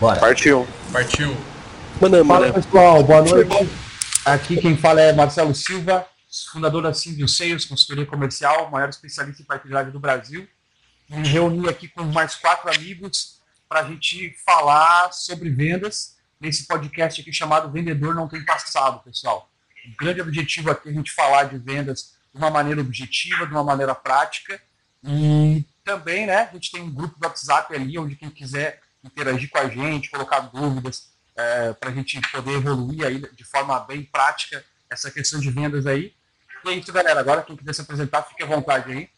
Bora. Partiu. Partiu. Manda, Fala pessoal, boa noite. Aqui quem fala é Marcelo Silva, fundador da Simvio Sales, consultoria comercial, maior especialista em partilhagem do Brasil. Me reuni aqui com mais quatro amigos para a gente falar sobre vendas nesse podcast aqui chamado Vendedor Não Tem Passado, pessoal. O grande objetivo aqui é a gente falar de vendas de uma maneira objetiva, de uma maneira prática. E também, né, a gente tem um grupo do WhatsApp ali, onde quem quiser interagir com a gente, colocar dúvidas, é, para a gente poder evoluir aí de forma bem prática essa questão de vendas aí. E é isso, galera. Agora, quem quiser se apresentar, fique à vontade aí.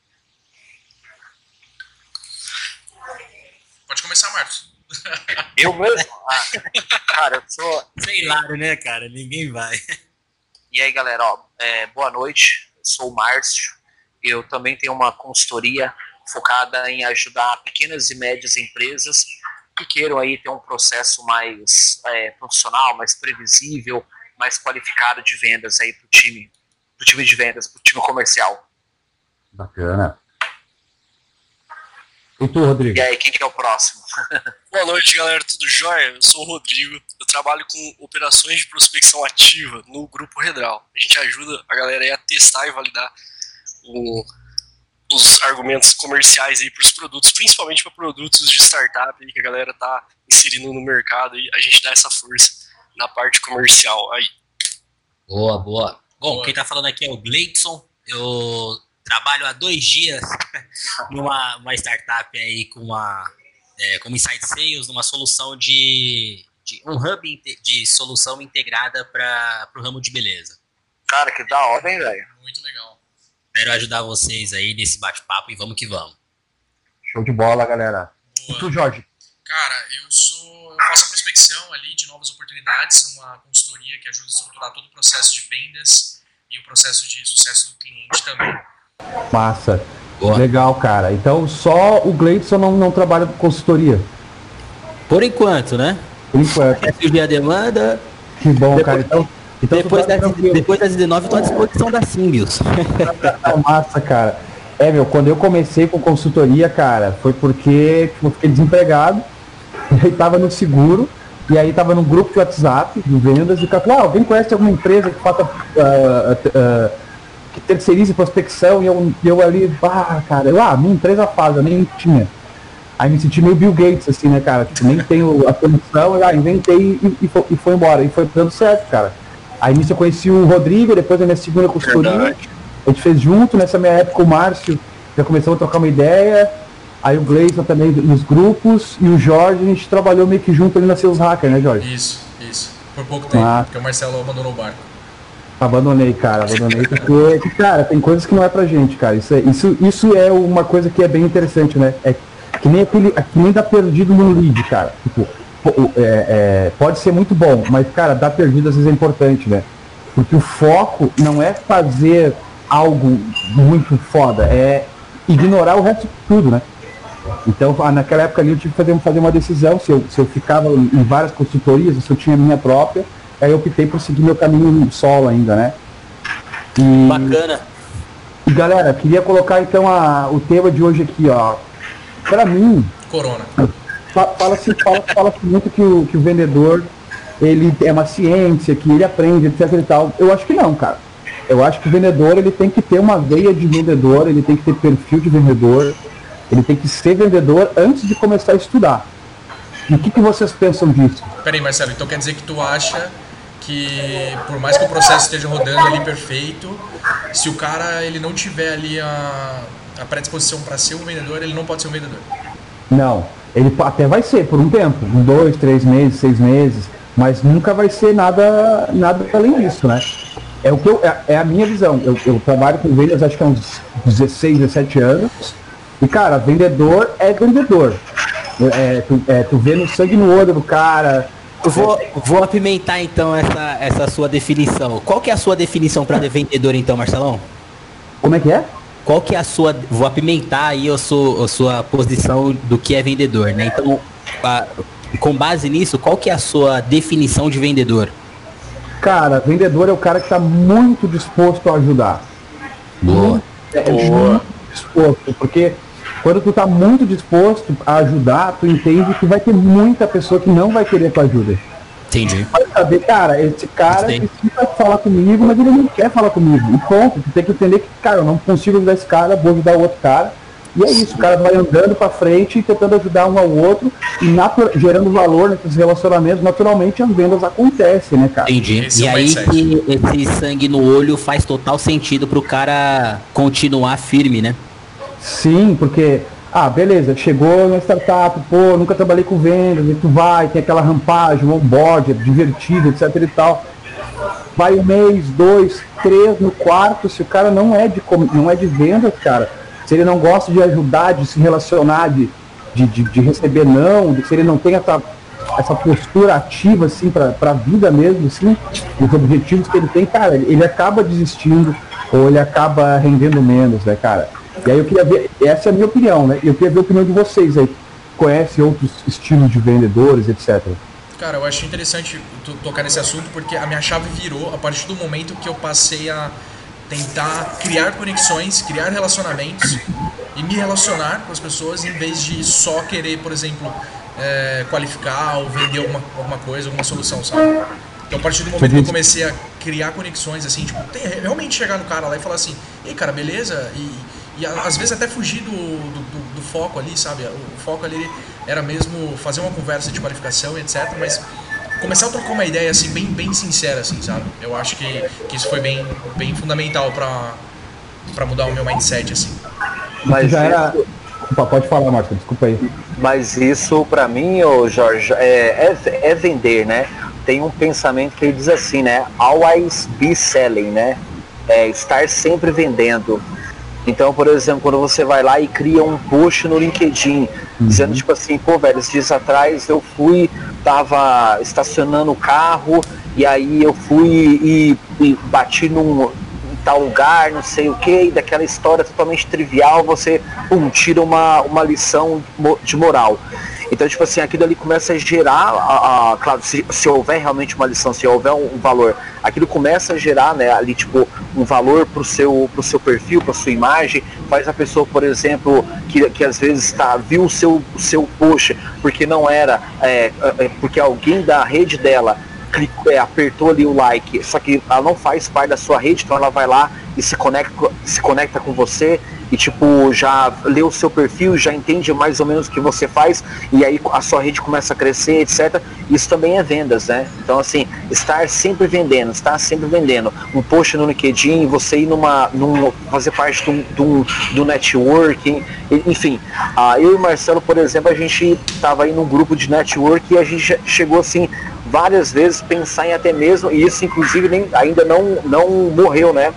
Pode começar, Marcos. Eu mesmo? Ah, cara, eu sou. Sei lá, né, cara? Ninguém vai. E aí, galera, ó, é, boa noite. Eu sou o Márcio. Eu também tenho uma consultoria focada em ajudar pequenas e médias empresas que queiram aí ter um processo mais é, profissional, mais previsível, mais qualificado de vendas aí para o time, pro time de vendas, para o time comercial. Bacana. E tu, Rodrigo? E aí, quem que é o próximo? Boa noite, galera, tudo jóia? Eu sou o Rodrigo, eu trabalho com operações de prospecção ativa no Grupo Redral. A gente ajuda a galera a testar e validar o, os argumentos comerciais aí para os produtos, principalmente para produtos de startup aí que a galera tá inserindo no mercado e a gente dá essa força na parte comercial aí. Boa, boa. Bom, boa. quem tá falando aqui é o Gleidson. Eu trabalho há dois dias numa uma startup aí com uma é, como Inside Sales, numa solução de, de um hub de solução integrada para o ramo de beleza. Cara, que da hora, hein, velho? Muito legal. Espero ajudar vocês aí nesse bate-papo e vamos que vamos. Show de bola, galera. Boa. E tu, Jorge? Cara, eu sou. Eu faço a prospecção ali de novas oportunidades numa consultoria que ajuda a estruturar todo o processo de vendas e o processo de sucesso do cliente também. Massa. Boa. Legal, cara. Então só o Gleidson não, não trabalha com consultoria. Por enquanto, né? Por enquanto. Quer surgir a demanda. Que bom, depois, cara. Então, então depois, das, depois das 19, estou à disposição da Simbios. Tá massa, cara. É, meu, quando eu comecei com consultoria, cara, foi porque tipo, eu fiquei desempregado, e aí tava no seguro, e aí tava num grupo de WhatsApp de vendas, e o cara falou, ah, alguém conhece alguma empresa que faça. Uh, uh, que terceirize prospecção, e eu, eu ali, ah, cara, eu, ah, minha empresa faz, eu nem tinha. Aí me senti meio Bill Gates, assim, né, cara? Tipo, nem tenho a solução, eu ah, inventei e, e, foi, e foi embora. E foi dando certo, cara. Aí nisso eu conheci o Rodrigo, depois a minha segunda consultoria. A gente fez junto, nessa minha época o Márcio já começou a trocar uma ideia. Aí o Gleison também nos grupos e o Jorge, a gente trabalhou meio que junto ali na Seus Hacker, né, Jorge? Isso, isso. Por pouco tempo, ah. porque o Marcelo abandonou o barco. Abandonei, cara, abandonei porque, cara, tem coisas que não é pra gente, cara. Isso é, isso, isso é uma coisa que é bem interessante, né? É que nem aquele, é que nem dá perdido no lead, cara. Tipo, é, é, pode ser muito bom, mas, cara, dar perdido às vezes é importante, né? Porque o foco não é fazer algo muito foda, é ignorar o resto de tudo, né? Então, naquela época ali eu tive que fazer, fazer uma decisão se eu, se eu ficava em várias consultorias, se eu tinha minha própria, aí eu optei por seguir meu caminho solo ainda, né? E, Bacana. E galera, queria colocar então a, o tema de hoje aqui, ó. Pra mim. Corona fala-se fala, fala muito que o, que o vendedor ele é uma ciência, que ele aprende, etc e tal. Eu acho que não, cara. Eu acho que o vendedor ele tem que ter uma veia de vendedor, ele tem que ter perfil de vendedor, ele tem que ser vendedor antes de começar a estudar. E o que, que vocês pensam disso? Peraí, Marcelo, então quer dizer que tu acha que por mais que o processo esteja rodando ali perfeito, se o cara ele não tiver ali a, a predisposição para ser um vendedor, ele não pode ser um vendedor? Não. Ele até vai ser por um tempo, um, dois, três meses, seis meses, mas nunca vai ser nada, nada além disso, né? É, o que eu, é, é a minha visão. Eu, eu, trabalho com vendas acho que há uns 16, 17 anos. E, cara, vendedor é vendedor. É, tu, é, tu vê no sangue no olho do cara. Eu vou, vou apimentar então essa, essa sua definição. Qual que é a sua definição para vendedor então, Marcelão? Como é que é? Qual que é a sua. Vou apimentar aí a sua, a sua posição do que é vendedor, né? Então, a, com base nisso, qual que é a sua definição de vendedor? Cara, vendedor é o cara que está muito disposto a ajudar. Boa. É, Boa. muito disposto, porque Quando tu tá muito disposto a ajudar, tu entende que vai ter muita pessoa que não vai querer tua ajuda. Entendi. Vai saber, cara, esse cara precisa falar comigo, mas ele não quer falar comigo. E ponto. Tu tem que entender que, cara, eu não consigo ajudar esse cara, vou ajudar o outro cara. E é isso, o cara vai andando pra frente e tentando ajudar um ao outro e gerando valor nesses relacionamentos. Naturalmente as vendas acontecem, né, cara? Entendi. Esse e é aí que esse sangue no olho faz total sentido pro cara continuar firme, né? Sim, porque, ah, beleza, chegou na startup, pô, nunca trabalhei com vendas, e tu vai, tem aquela rampagem, um onboard, é divertido, etc e tal. Vai um mês, dois, três, no quarto, se o cara não é de, não é de vendas, cara, se ele não gosta de ajudar, de se relacionar, de, de, de, de receber não, se ele não tem essa, essa postura ativa, assim, pra, pra vida mesmo, assim, os objetivos que ele tem, cara, ele acaba desistindo, ou ele acaba rendendo menos, né, cara? E aí eu queria ver, essa é a minha opinião, né? Eu queria ver a opinião de vocês aí, que conhecem outros estilos de vendedores, etc. Cara, eu acho interessante tocar nesse assunto porque a minha chave virou a partir do momento que eu passei a tentar criar conexões, criar relacionamentos e me relacionar com as pessoas em vez de só querer, por exemplo, é, qualificar ou vender alguma, alguma coisa, alguma solução, sabe? Então, a partir do momento que eu comecei a criar conexões, assim, tipo, tem- realmente chegar no cara lá e falar assim, ei, cara, beleza? E, e às vezes até fugir do, do, do- do foco ali, sabe? O, o foco ali era mesmo fazer uma conversa de qualificação e etc, mas começar a trocar uma ideia, assim, bem, bem sincera, assim, sabe? Eu acho que, que isso foi bem, bem fundamental pra, pra mudar o meu mindset, assim. Mas já era. Opa, pode falar, Marcos, desculpa aí. Mas isso, pra mim, ô Jorge, é, é, é vender, né? Tem um pensamento que ele diz assim, né? Always be selling, né? É estar sempre vendendo. Então, por exemplo, quando você vai lá e cria um post no LinkedIn, dizendo tipo assim, pô, velho, esses dias atrás eu fui, tava estacionando o carro, e aí eu fui e, e bati num, tal lugar, não sei o que, e daquela história totalmente trivial, você pum, tira uma, uma lição de moral. Então, tipo assim, aquilo ali começa a gerar, a, a- claro, se, se houver realmente uma lição, se houver um, um valor, aquilo começa a gerar, né, ali, tipo, um valor pro seu, pro seu perfil, pra sua imagem, faz a pessoa, por exemplo, que, que às vezes tá, viu o seu, o seu post, porque não era, é, é, porque alguém da rede dela clicou, é, apertou ali o like, só que ela não faz parte da sua rede, então ela vai lá e se conecta, se conecta com você e tipo já lê o seu perfil, já entende mais ou menos o que você faz e aí a sua rede começa a crescer, etc. Isso também é vendas, né? Então assim, estar sempre vendendo, estar sempre vendendo. Um post no LinkedIn, você ir numa, num, fazer parte de um- do networking, enfim. ah, eu e Marcelo, por exemplo, a gente estava aí num grupo de network e a gente chegou assim várias vezes pensar em até mesmo, e isso inclusive nem, ainda não, não morreu, né?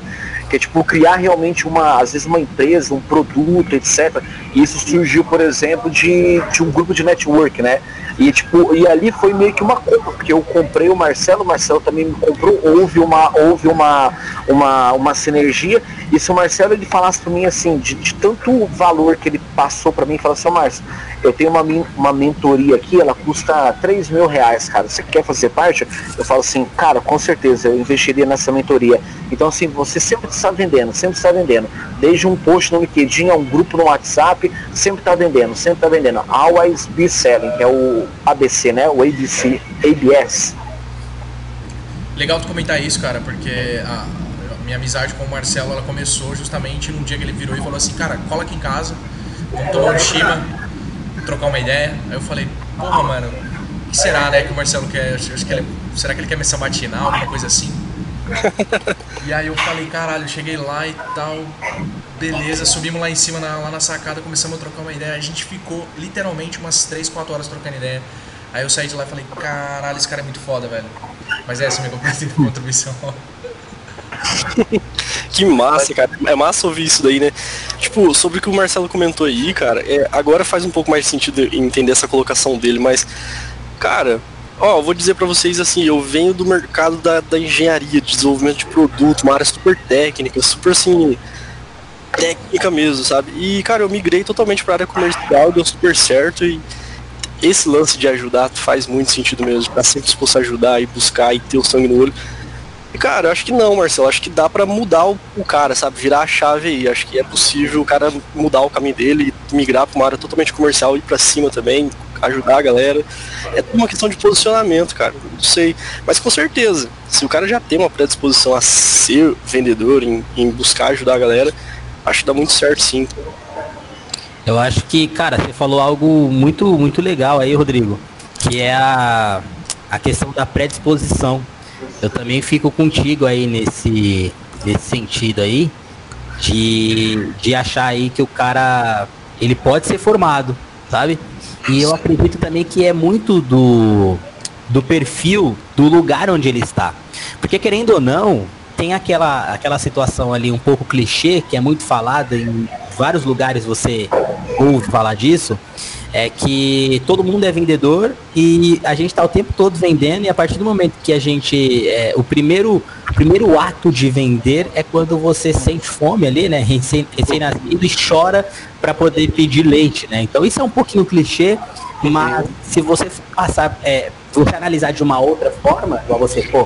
Que é tipo criar realmente uma, às vezes uma empresa, um produto, etc. E isso surgiu, por exemplo, de, de um grupo de network, né? E tipo, e ali foi meio que uma compra, porque eu comprei o Marcelo, o Marcelo também me comprou, houve uma, houve uma, uma, uma sinergia. E se o Marcelo ele falasse para mim assim, de, de tanto valor que ele passou para mim, falou assim, "Ô, Márcio, eu tenho uma, uma mentoria aqui, ela custa 3 mil reais, cara. Você quer fazer parte? Eu falo assim, cara, com certeza, eu investiria nessa mentoria. Então, assim, você sempre está vendendo, sempre está vendendo. Desde um post no LinkedIn, a um grupo no WhatsApp, sempre está vendendo, sempre está vendendo. Always be selling, que é o ABC, né? O ABC, ABS. Legal tu comentar isso, cara, porque a, minha amizade com o Marcelo, ela começou justamente num dia que ele virou e falou assim, cara, cola aqui em casa, vamos tomar um chima, trocar uma ideia. Aí eu falei, porra, mano, o que será, né, que o Marcelo quer? Acho que ele, será que ele quer me sabatinar, alguma coisa assim? E aí eu falei, caralho, cheguei lá e tal, beleza, subimos lá em cima, na- lá na sacada, começamos a trocar uma ideia. A gente ficou literalmente umas 3, 4 horas trocando ideia. Aí eu saí de lá e falei, caralho, esse cara é muito foda, velho. Mas essa é a minha contribuição. Que massa, cara. É massa ouvir isso daí, né? Tipo, sobre o que o Marcelo comentou aí, cara, é, agora faz um pouco mais sentido entender essa colocação dele, mas, cara, ó, eu vou dizer pra vocês assim, eu venho do mercado da, da engenharia, de desenvolvimento de produto, uma área super técnica, super assim, técnica mesmo, sabe? E, cara, eu migrei totalmente pra área comercial, deu super certo e esse lance de ajudar faz muito sentido mesmo, estar sempre disposto a ajudar e buscar e ter o sangue no olho. E, cara, eu acho que não, Marcelo. Acho que dá para mudar o, o, cara, sabe? Virar a chave aí. Acho que é possível o cara mudar o caminho dele e migrar pra uma área totalmente comercial, ir pra cima também, ajudar a galera. É uma questão de posicionamento, cara. Não sei. Mas com certeza, se o cara já tem uma predisposição a ser vendedor, em, em buscar ajudar a galera, acho que dá muito certo sim. Eu acho que, cara, você falou algo muito, muito legal aí, Rodrigo, que é a, a questão da predisposição. Eu também fico contigo aí nesse, nesse sentido aí, de, de achar aí que o cara, ele pode ser formado, sabe? E eu acredito também que é muito do, do perfil do lugar onde ele está. Porque querendo ou não, tem aquela, aquela situação ali um pouco clichê, que é muito falada em vários lugares você ouve falar disso, é que todo mundo é vendedor e a gente está o tempo todo vendendo e a partir do momento que a gente é, o primeiro o primeiro ato de vender é quando você sente fome ali, né, recém-nascido e chora para poder pedir leite, né? Então isso é um pouquinho clichê, mas se você passar, é, você analisar de uma outra forma, igual você, pô,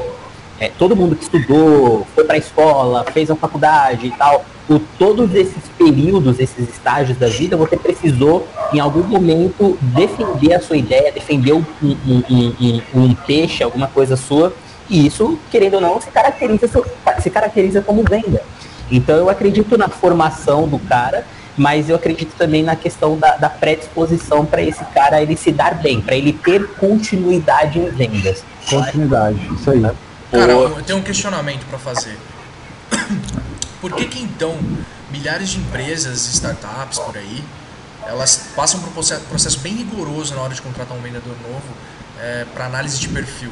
é, todo mundo que estudou, foi para a escola, fez uma faculdade e tal, por todos esses períodos, esses estágios da vida, você precisou, em algum momento, defender a sua ideia, defender um, um, um, um peixe, alguma coisa sua, e isso, querendo ou não, se caracteriza, se caracteriza como venda. Então eu acredito na formação do cara, mas eu acredito também na questão da, da predisposição para esse cara ele se dar bem, para ele ter continuidade em vendas. Continuidade, isso aí. Cara, eu tenho um questionamento para fazer. Por que que então milhares de empresas, startups por aí, elas passam por um processo, bem rigoroso na hora de contratar um vendedor novo é, para análise de perfil?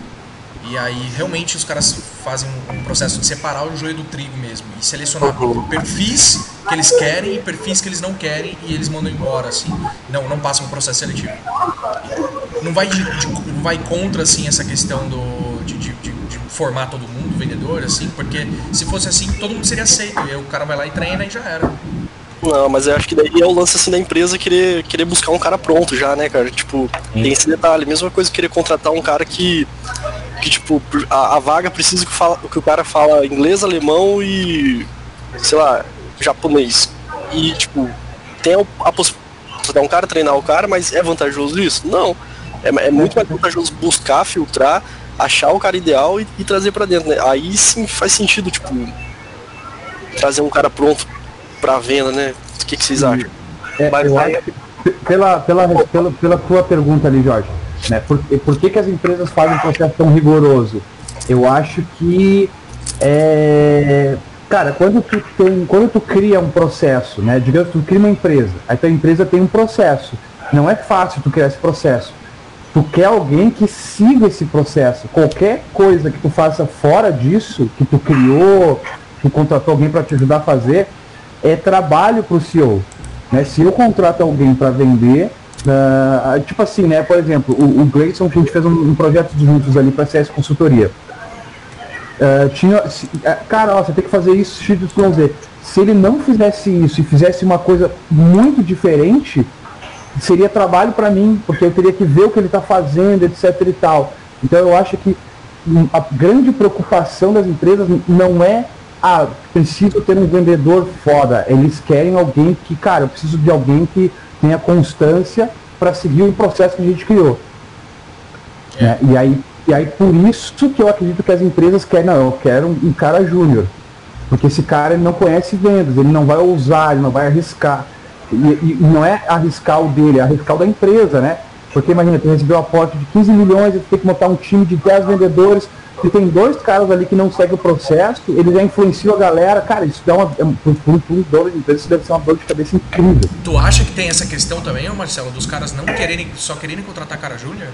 E aí realmente os caras fazem um processo de separar o joio do trigo mesmo e selecionar perfis que eles querem e perfis que eles não querem e eles mandam embora assim. Não, não passam um processo seletivo. Não vai de, de, não vai contra assim essa questão do de, de, formar todo mundo vendedor assim, porque se fosse assim todo mundo seria aceito. E aí o cara vai lá e treina e já era. Não, mas eu acho que daí é o lance assim da empresa querer, querer buscar um cara pronto já, né, cara? Tipo, tem esse detalhe. Mesma coisa querer contratar um cara que que tipo, a, a vaga precisa que, fala, que o cara fala inglês, alemão e, sei lá, japonês. E, tipo, tem a, a possibilidade de um cara treinar o cara, mas é vantajoso isso? Não. É, é muito mais vantajoso buscar, filtrar, achar o cara ideal e, e trazer para dentro, né? Aí sim faz sentido, tipo, trazer um cara pronto pra venda, né? O que, que vocês acham? É, acho que, pela, pela, pela, pela tua pergunta ali, Jorge, né? Por, por que, que as empresas fazem um processo tão rigoroso? Eu acho que é, cara, quando tu tem, quando tu cria um processo, né? Digamos que tu cria uma empresa, aí tua empresa tem um processo. Não é fácil tu criar esse processo. Tu quer alguém que siga esse processo. Qualquer coisa que tu faça fora disso, que tu criou, tu contratou alguém para te ajudar a fazer, é trabalho para o CEO. Né? Se eu contrato alguém para vender, Uh, tipo assim, né? Por exemplo, o, o Grayson, que a gente fez um, um projeto juntos ali para CS Consultoria. Uh, tinha, cara, ó, você tem que fazer isso, X, Y, Z. Se ele não fizesse isso e fizesse uma coisa muito diferente, seria trabalho para mim, porque eu teria que ver o que ele está fazendo, etc e tal. Então eu acho que a grande preocupação das empresas não é ah, preciso ter um vendedor foda. Eles querem alguém que, cara, eu preciso de alguém que tenha constância para seguir o processo que a gente criou. É. Né? E, aí, e aí por isso que eu acredito que as empresas querem, não, eu quero um, um cara júnior. Porque esse cara ele não conhece vendas, ele não vai ousar, ele não vai arriscar. E, e não é arriscar o dele, é arriscar o da empresa, né? Porque imagina, tu recebeu um aporte de 15 milhões, você tem que montar um time de 10 vendedores, se tem dois caras ali que não seguem o processo, eles já influenciam a galera. Cara, isso dá uma. É por um dono de empresa, isso deve ser uma dor de cabeça incrível. Tu acha que tem essa questão também, Marcelo, dos caras não quererem, só quererem contratar cara júnior?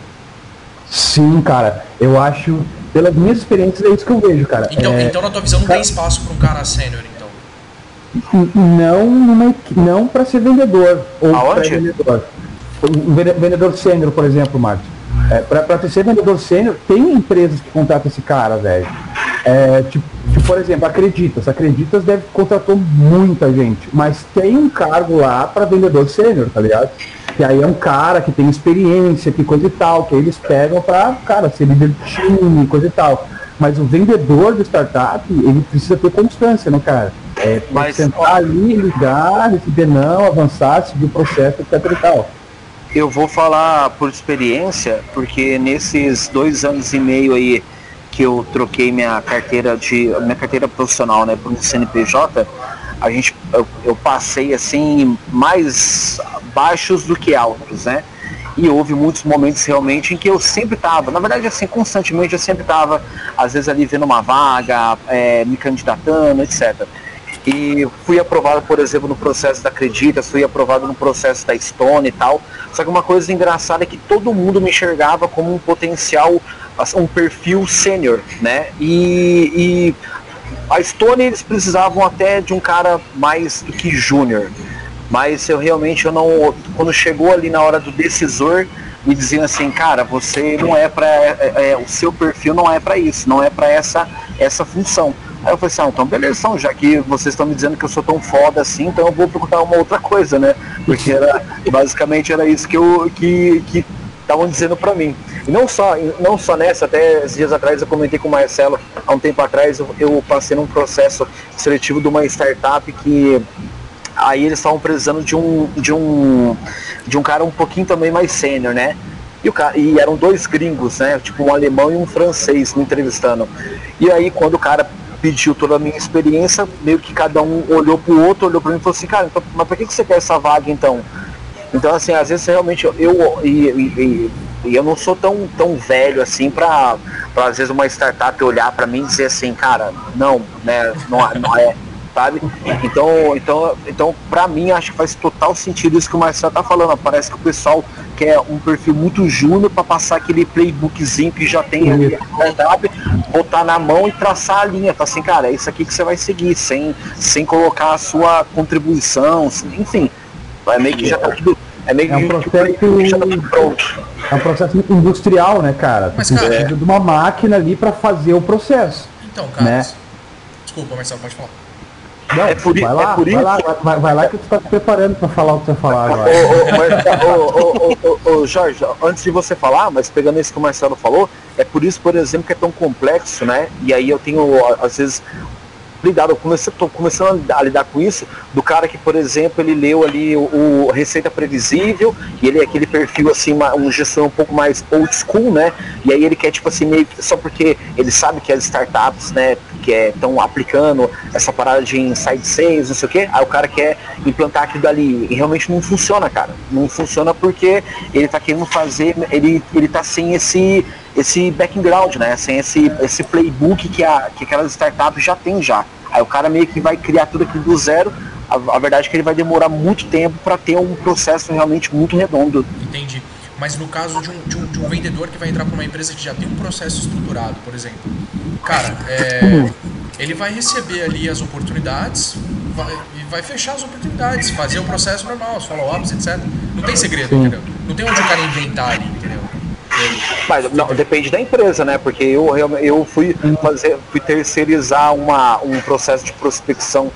Sim, cara. Eu acho, pelas minhas experiências, é isso que eu vejo, cara. Então, é, então na tua visão, não cara, tem espaço para um cara sênior? Não, numa, não para ser vendedor. Ou Aonde? Vendedor. Um vendedor sênior, por exemplo, Marcos. É, pra ser vendedor sênior, tem empresas que contratam esse cara, velho. É, tipo, tipo, por exemplo, Acreditas. Acreditas deve contratou muita gente, mas tem um cargo lá para vendedor sênior, tá ligado? Que aí é um cara que tem experiência, que coisa e tal, que eles pegam pra, cara, ser líder de time, coisa e tal. Mas o vendedor de startup, ele precisa ter constância, né, cara? É, Mas, sentar ó- ali, ligar, receber não, avançar, seguir o processo, etc e tal. Eu vou falar por experiência, porque nesses dois anos e meio aí que eu troquei minha carteira de minha carteira profissional, né, por um CNPJ, a gente eu, eu passei assim mais baixos do que altos, né? E houve muitos momentos realmente em que eu sempre estava, na verdade assim, constantemente eu sempre estava, às vezes ali vendo uma vaga, é, me candidatando, etc. E fui aprovado, por exemplo, no processo da Acreditas, fui aprovado no processo da Stone e tal. Só que uma coisa engraçada é que todo mundo me enxergava como um potencial, um perfil sênior, né? E, e a Stone eles precisavam até de um cara mais do que júnior. Mas eu realmente eu não. Quando chegou ali na hora do decisor, me diziam assim, cara, você não é para o seu perfil não é para isso, não é para essa essa função. Aí eu falei assim, ah, então beleza, já que vocês estão me dizendo que eu sou tão foda assim, então eu vou procurar uma outra coisa, né? Porque era, basicamente era isso que eu que que estavam dizendo para mim. E não só, não só nessa, até esses dias atrás eu comentei com o Marcelo, há um tempo atrás eu, eu passei num processo seletivo de uma startup que aí eles estavam precisando de um de um de um cara um pouquinho também mais sênior, né? E, cara, e eram dois gringos, né? Tipo um alemão e um francês me entrevistando. E aí quando o cara pediu toda a minha experiência, meio que cada um olhou pro outro, olhou para mim e falou assim, cara, então, mas por que, que você quer essa vaga então? Então assim, às vezes realmente eu, eu e, e, e eu não sou tão, tão velho assim pra às vezes uma startup olhar para mim e dizer assim, cara, não, né, não, não é, sabe? Então, então, então para mim acho que faz total sentido isso que o Marcelo tá falando. Parece que o pessoal quer um perfil muito júnior para passar aquele playbookzinho que já tem ali startup, botar na mão e traçar a linha. Falar assim, cara, é isso aqui que você vai seguir, sem, sem colocar a sua contribuição, enfim. É meio que já tá tudo. É meio É um que processo- que já tá pronto. É um processo industrial, né, cara? Mas, cara, precisa de uma máquina ali para fazer o processo. Então, Carlos. Né? Desculpa, Marcelo, pode falar. Não, É por vai lá, é por vai lá, vai, vai lá que tu tá te preparando para falar o que você vai falar agora. ô, Jorge, antes de você falar, mas pegando isso que o Marcelo falou, é por isso, por exemplo, que é tão complexo, né? E aí eu tenho, às vezes, lidado, eu comecei, começando a lidar com isso, do cara que, por exemplo, ele leu ali o, o Receita Previsível, e ele é aquele perfil, assim, uma- um gestor um pouco mais old school, né? E aí ele quer, tipo assim, meio só porque ele sabe que as startups, né, que estão aplicando essa parada de inside sales, não sei o quê, aí o cara quer implantar aquilo dali. E realmente não funciona, cara. Não funciona porque ele tá querendo fazer, ele, ele tá sem esse, esse background, né? Sem esse, esse playbook que, a, que aquelas startups já tem já. Aí o cara meio que vai criar tudo aquilo do zero. A, a verdade é que ele vai demorar muito tempo para ter um processo realmente muito redondo. Entendi. Mas no caso de um, de um, de um vendedor que vai entrar para uma empresa que já tem um processo estruturado, por exemplo, cara, é, ele vai receber ali as oportunidades vai, e vai fechar as oportunidades, fazer o processo normal, os follow-ups, etc. Não tem segredo, Sim. entendeu? Não tem onde o cara inventar ali, entendeu? Mas não, depende da empresa, né? Porque eu, eu fui fazer, fui terceirizar uma, um processo de prospecção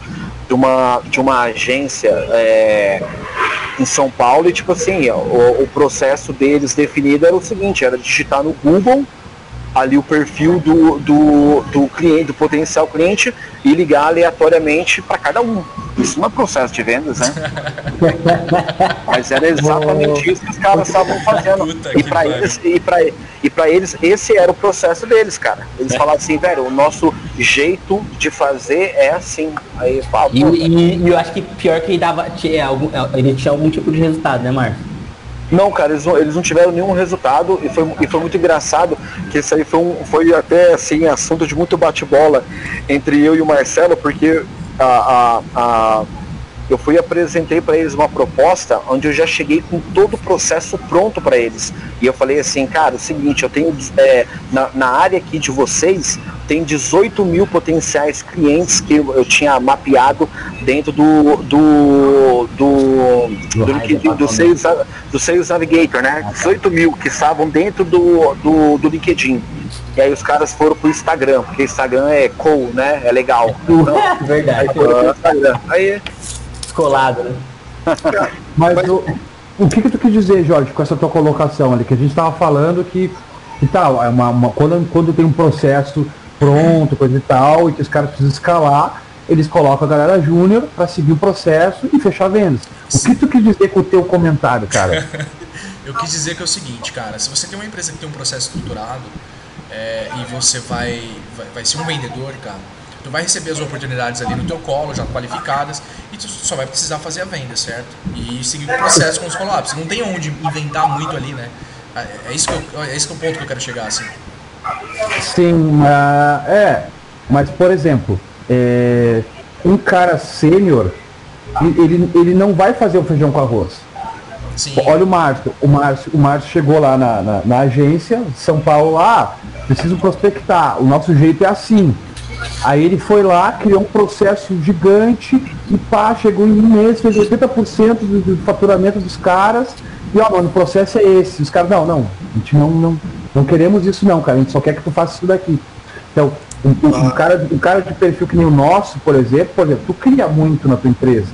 de uma, de uma agência é, em São Paulo e tipo assim, o, o processo deles definido era o seguinte, era digitar no Google ali o perfil do, do, do cliente, do potencial cliente e ligar aleatoriamente para cada um. Isso não é processo de vendas, né? Mas era exatamente isso que os caras estavam fazendo. Puta E para eles, e pra, e pra eles, esse era o processo deles, cara. Eles É. falavam assim, velho, o nosso jeito de fazer é assim. Aí fala, E, e- e eu acho que pior que ele dava, tinha algum, ele tinha algum tipo de resultado, né, Márcio? Não, cara, eles não, eles não tiveram nenhum resultado e foi, e foi muito engraçado que isso aí foi, um, foi até assim assunto de muito bate-bola entre eu e o Marcelo, porque a, a, a- eu fui e apresentei para eles uma proposta onde eu já cheguei com todo o processo pronto para eles. E eu falei assim, cara, é o seguinte, eu tenho é, na, na área aqui de vocês tem 18 mil potenciais clientes que eu, eu tinha mapeado dentro do do do, do, Do LinkedIn, do, Sales, do Sales Navigator, né? 18 mil que estavam dentro do, do, do LinkedIn. E aí os caras foram pro Instagram, porque Instagram é cool, né? É legal. Então, aí Verdade, foram pro Instagram. Aí descolado, né? Mas o, o que, que tu quis dizer, Jorge, com essa tua colocação ali? Que a gente estava falando que, que tal, é uma, uma- quando, quando tem um processo pronto, coisa e tal, e que os caras precisam escalar, eles colocam a galera júnior para seguir o processo e fechar vendas. O que tu quis dizer com o teu comentário, cara? Eu quis dizer que é o seguinte, cara, se você tem uma empresa que tem um processo estruturado é, e você vai, vai, vai ser um vendedor, cara, tu vai receber as oportunidades ali no teu colo, já qualificadas, e tu só vai precisar fazer a venda, certo? E seguir o processo com os follow-ups. Não tem onde inventar muito ali, né? É, é isso que eu, é esse que é o ponto que eu quero chegar, assim. Sim, uh, é. Mas, por exemplo, é, um cara sênior, ele, ele não vai fazer o feijão com arroz. Sim. Olha o Márcio, o Márcio, o Márcio chegou lá na, na, na agência, São Paulo, ah, preciso prospectar, o nosso jeito é assim. Aí ele foi lá, criou um processo gigante e pá, chegou em um mês, fez 80% do, do faturamento dos caras. E ó, mano, o processo é esse. Os caras, não, não, a gente não, não, não queremos isso não, cara. A gente só quer que tu faça isso daqui. Então, um, um, cara, um cara de perfil que nem o nosso, por exemplo, por exemplo, tu cria muito na tua empresa.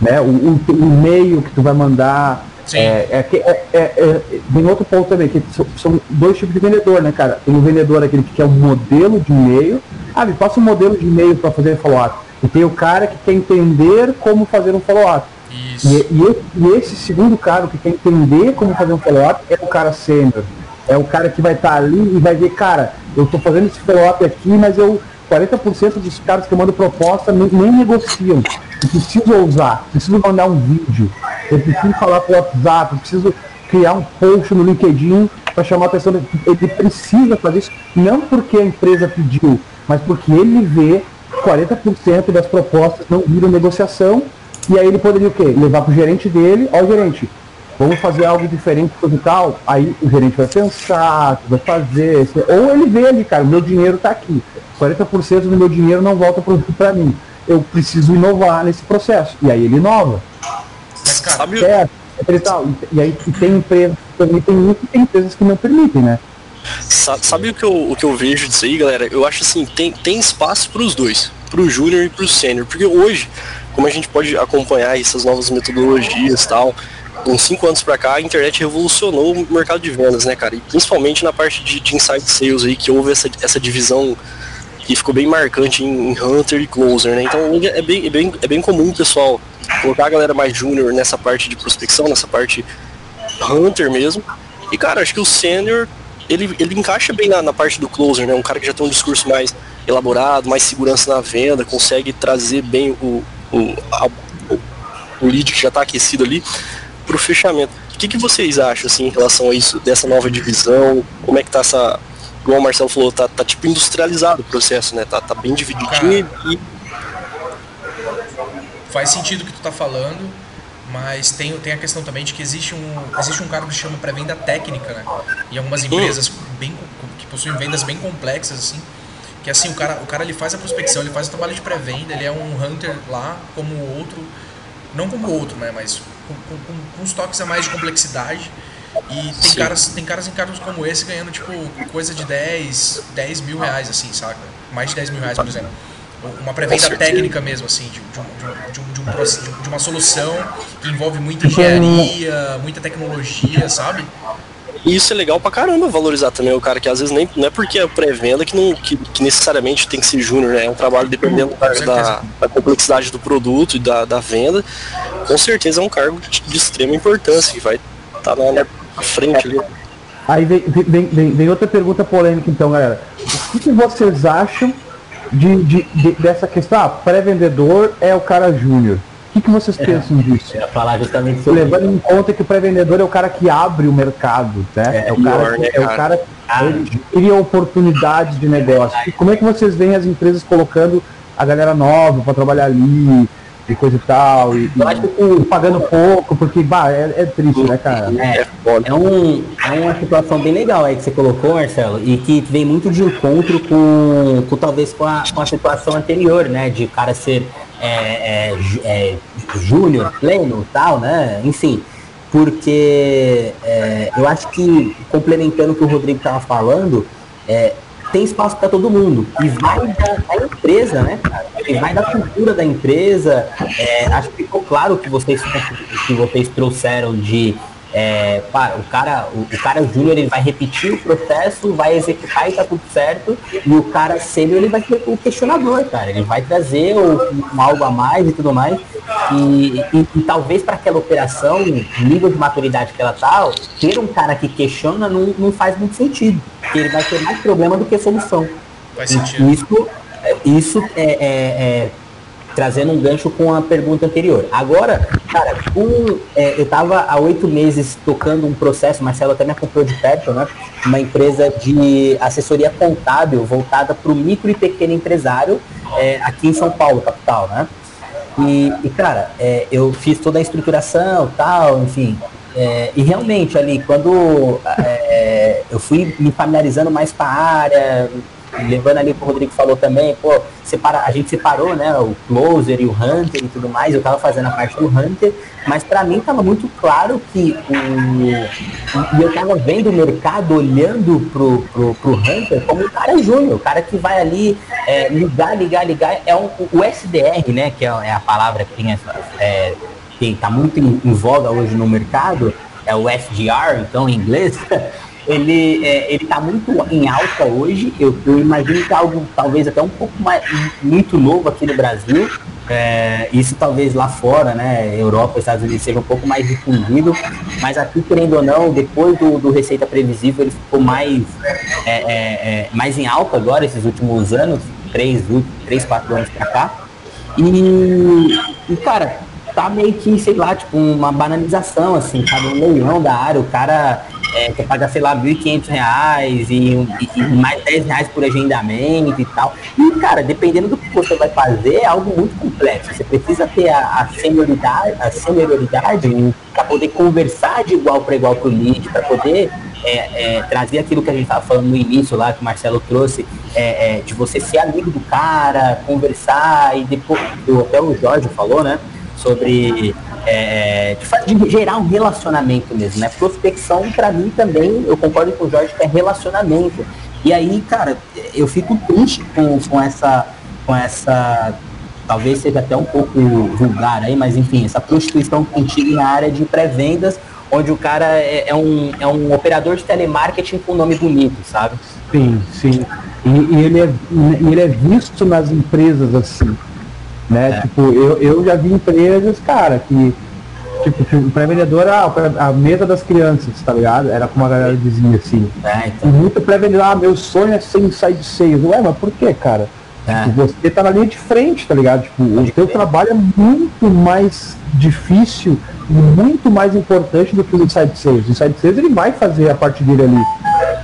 Né? O, o, o e-mail que tu vai mandar. É, é, é, é, é, tem outro ponto também, que são, são, dois tipos de vendedor, né, cara? Tem o vendedor aquele que quer um modelo de e-mail, ah, me passa um modelo de e-mail para fazer follow-up. E tem o cara que quer entender como fazer um follow-up. E, e, e, esse segundo cara que quer entender como fazer um follow-up é o cara sênior. É o cara que vai estar tá ali e vai ver, cara, eu estou fazendo esse follow-up aqui, mas eu 40% dos caras que eu mando proposta nem, nem negociam. Eu preciso usar, preciso mandar um vídeo, eu preciso falar o WhatsApp, eu preciso criar um post no LinkedIn para chamar a atenção. Ele precisa fazer isso, não porque a empresa pediu, mas porque ele vê que 40% das propostas não viram negociação, e aí ele poderia o quê? Levar para o gerente dele, ó gerente, vamos fazer algo diferente e tal, aí o gerente vai pensar, vai fazer, ou ele vê ali, cara, o meu dinheiro está aqui, 40% do meu dinheiro não volta para mim, eu preciso inovar nesse processo, e aí ele inova. Mas, cara. Certo, e, tal. e aí e tem empresas que permitem isso e tem empresas que não permitem, né? Sabe o que, eu, o que eu vejo disso aí, galera? Eu acho assim, tem, tem espaço para os dois, para o júnior e para o sênior, porque hoje, como a gente pode acompanhar essas novas metodologias e tal, uns cinco anos para cá, a internet revolucionou o mercado de vendas, né, cara? E principalmente na parte de, de inside sales aí, que houve essa, essa divisão que ficou bem marcante em, em Hunter e Closer, né? Então é bem, é bem, é bem comum, pessoal, colocar a galera mais júnior nessa parte de prospecção, nessa parte Hunter mesmo. E, cara, acho que o Sênior ele, ele encaixa bem na, na, parte do closer, né? Um cara que já tem um discurso mais elaborado, mais segurança na venda, consegue trazer bem o, o, a, o, o lead que já está aquecido ali para o fechamento. O que, que vocês acham assim, em relação a isso, dessa nova divisão? Como é que tá essa. Como o Marcelo falou, tá, tá tipo industrializado o processo, né? Tá, tá bem divididinho e. Faz sentido o que tu tá falando mas tem, tem a questão também de que existe um, existe um cargo que chama pré-venda técnica, né? E algumas empresas bem, que possuem vendas bem complexas, assim, que assim, o cara, o cara ele faz a prospecção, ele faz o trabalho de pré-venda, ele é um hunter lá como o outro, não como o outro, né? Mas com, com, com uns toques a mais de complexidade. E tem caras, tem caras em cargos como esse ganhando, tipo, coisa de 10, 10 mil reais, assim, saca? Mais de 10 mil reais, por exemplo uma pré-venda técnica mesmo, assim, de, de, de, um, de, um, de, uma solução que envolve muita engenharia, muita tecnologia, sabe? E isso é legal pra caramba valorizar também o cara, que às vezes nem não é porque é pré-venda que, não, que, que, necessariamente tem que ser júnior, né? É um trabalho dependendo da, da, da, complexidade do produto e da, da venda. Com certeza é um cargo de, de extrema importância, que vai estar tá na, na frente ali. Aí vem, vem, vem, vem, outra pergunta polêmica então, galera. O que, que vocês acham de, de, de dessa questão, ah, pré-vendedor é o cara júnior. O que, que vocês é, pensam disso? Eu ia falar justamente sobre Levando isso. em conta que o pré-vendedor é o cara que abre o mercado, né? É, é o, cara, que, é o cara que ah. cria oportunidades de negócio. E como é que vocês veem as empresas colocando a galera nova para trabalhar ali? E coisa e tal, e, e pagando pouco, porque bah, é, é triste, né, cara? É, é, um, é uma situação bem legal aí que você colocou, Marcelo, e que vem muito de encontro com, com talvez com a, com a situação anterior, né? De cara ser é, é, é júnior, pleno tal, né? Enfim. Porque é, eu acho que, complementando o que o Rodrigo estava falando, é, tem espaço para todo mundo. E vai da, da, empresa, né, cara? Vai da cultura da empresa. É, acho que ficou claro que vocês, que vocês trouxeram de é, o cara, o, o cara júnior ele vai repetir o processo, vai executar e tá tudo certo, e o cara sênior ele vai ser o questionador, cara, ele vai trazer um algo a mais e tudo mais, e, e, e talvez para aquela operação, nível de maturidade que ela tá, ter um cara que questiona não, não faz muito sentido, porque ele vai ter mais problema do que solução. Faz sentido. Isso, isso é, é, é trazendo um gancho com a pergunta anterior. Agora, cara, um, é, eu estava há oito meses tocando um processo, Marcelo até me acompanhou de perto, né? Uma empresa de assessoria contábil voltada para o micro e pequeno empresário é, aqui em São Paulo, capital, né? E, e cara, é, eu fiz toda a estruturação, tal, enfim, é, e realmente ali, quando é, eu fui me familiarizando mais com a área, levando ali o que o Rodrigo falou também, pô, separa, a gente separou, né, o Closer e o Hunter e tudo mais, eu tava fazendo a parte do Hunter, mas para mim tava muito claro que o. E eu tava vendo o mercado olhando pro, pro, pro Hunter como um cara júnior, o cara que vai ali é, ligar, ligar, ligar. É um, o SDR, né, que é, é a palavra que tem essa. É, que tá muito em, em voga hoje no mercado, é o SDR, então em inglês, ele é, ele está muito em alta hoje. Eu, eu, imagino que é algo talvez até um pouco mais muito novo aqui no Brasil. É, isso talvez lá fora, né, Europa, Estados Unidos seja um pouco mais difundido, mas aqui querendo ou não, depois do, do Receita Previsível ele ficou mais é, é, é mais em alta agora esses últimos anos, três, três quatro anos para cá. E, e cara, tá meio que, sei lá, tipo, uma banalização, assim, sabe? Um leilão da área, o cara é, quer pagar, sei lá, R$ 1.500 e, e, mais 10 reais por agendamento e tal. E, cara, dependendo do que você vai fazer, é algo muito complexo. Você precisa ter a, a senioridade, a senioridade para poder conversar de igual para igual com o lead, para poder é, é, trazer aquilo que a gente estava falando no início lá, que o Marcelo trouxe, é, é, de você ser amigo do cara, conversar, e depois, até o Jorge falou, né? Sobre é, de, de, gerar um relacionamento mesmo, né? Prospecção, para mim também, eu concordo com o Jorge que é relacionamento. E aí, cara, eu fico triste com, com essa, com essa, talvez seja até um pouco vulgar aí, mas enfim, essa prostituição contínua na área de pré-vendas, onde o cara é, é, um, é um operador de telemarketing com nome bonito, sabe? Sim, sim. E, e ele, é, ele é visto nas empresas assim né? É. Tipo, eu, eu já vi empresas, cara, que tipo, o pré-vendedor ah, a mesa das crianças, tá ligado? Era como a galera dizia assim. É, então. E muito pré-vendedor, ah, meu sonho é ser inside sales. Ué, mas por que, cara? É. Tipo, você tá na linha de frente, tá ligado? Tipo, o teu trabalho é muito mais difícil e muito mais importante do que o inside sales. O inside sales ele vai fazer a parte dele ali.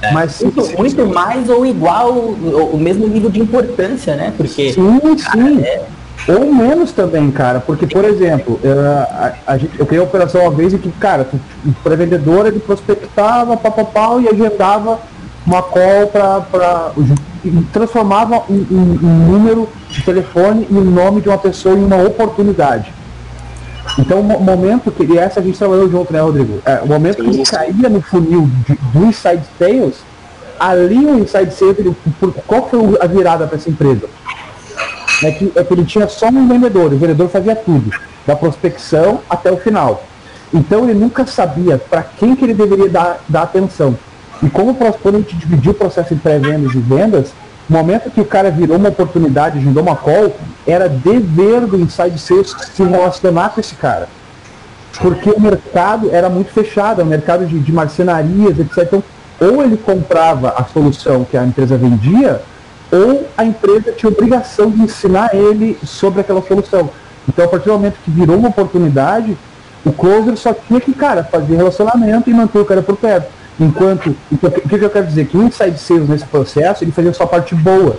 É. Mas muito, muito mais ou igual o, o mesmo nível de importância, né? Porque sim, sim. Cara, é ou menos também, cara, porque, por exemplo, eu, a, a gente, eu criei uma operação uma vez em que, cara, o pré-vendedor ele prospectava, papapau, e agendava uma call para. transformava um, um, um, número de telefone e o nome de uma pessoa em uma oportunidade. Então, o momento que. E essa a gente trabalhou junto, né, Rodrigo? É, o momento que ele caía no funil de, do Inside Sales, ali o Inside Sales, ele, por, qual foi a virada para essa empresa? É que, é que ele tinha só um vendedor, o vendedor fazia tudo, da prospecção até o final. Então ele nunca sabia para quem que ele deveria dar, dar atenção. E como quando a gente dividiu o processo de pré-vendas e vendas, no momento que o cara virou uma oportunidade, agendou uma call, era dever do Inside Sales se relacionar com esse cara. Porque o mercado era muito fechado, o mercado de, de marcenarias, etc. Então, ou ele comprava a solução que a empresa vendia, ou a empresa tinha obrigação de ensinar ele sobre aquela solução. Então, a partir do momento que virou uma oportunidade, o closer só tinha que, cara, fazer relacionamento e manter o cara por perto. Enquanto, o que, que eu quero dizer? Que o inside sales nesse processo, ele fazia só a parte boa.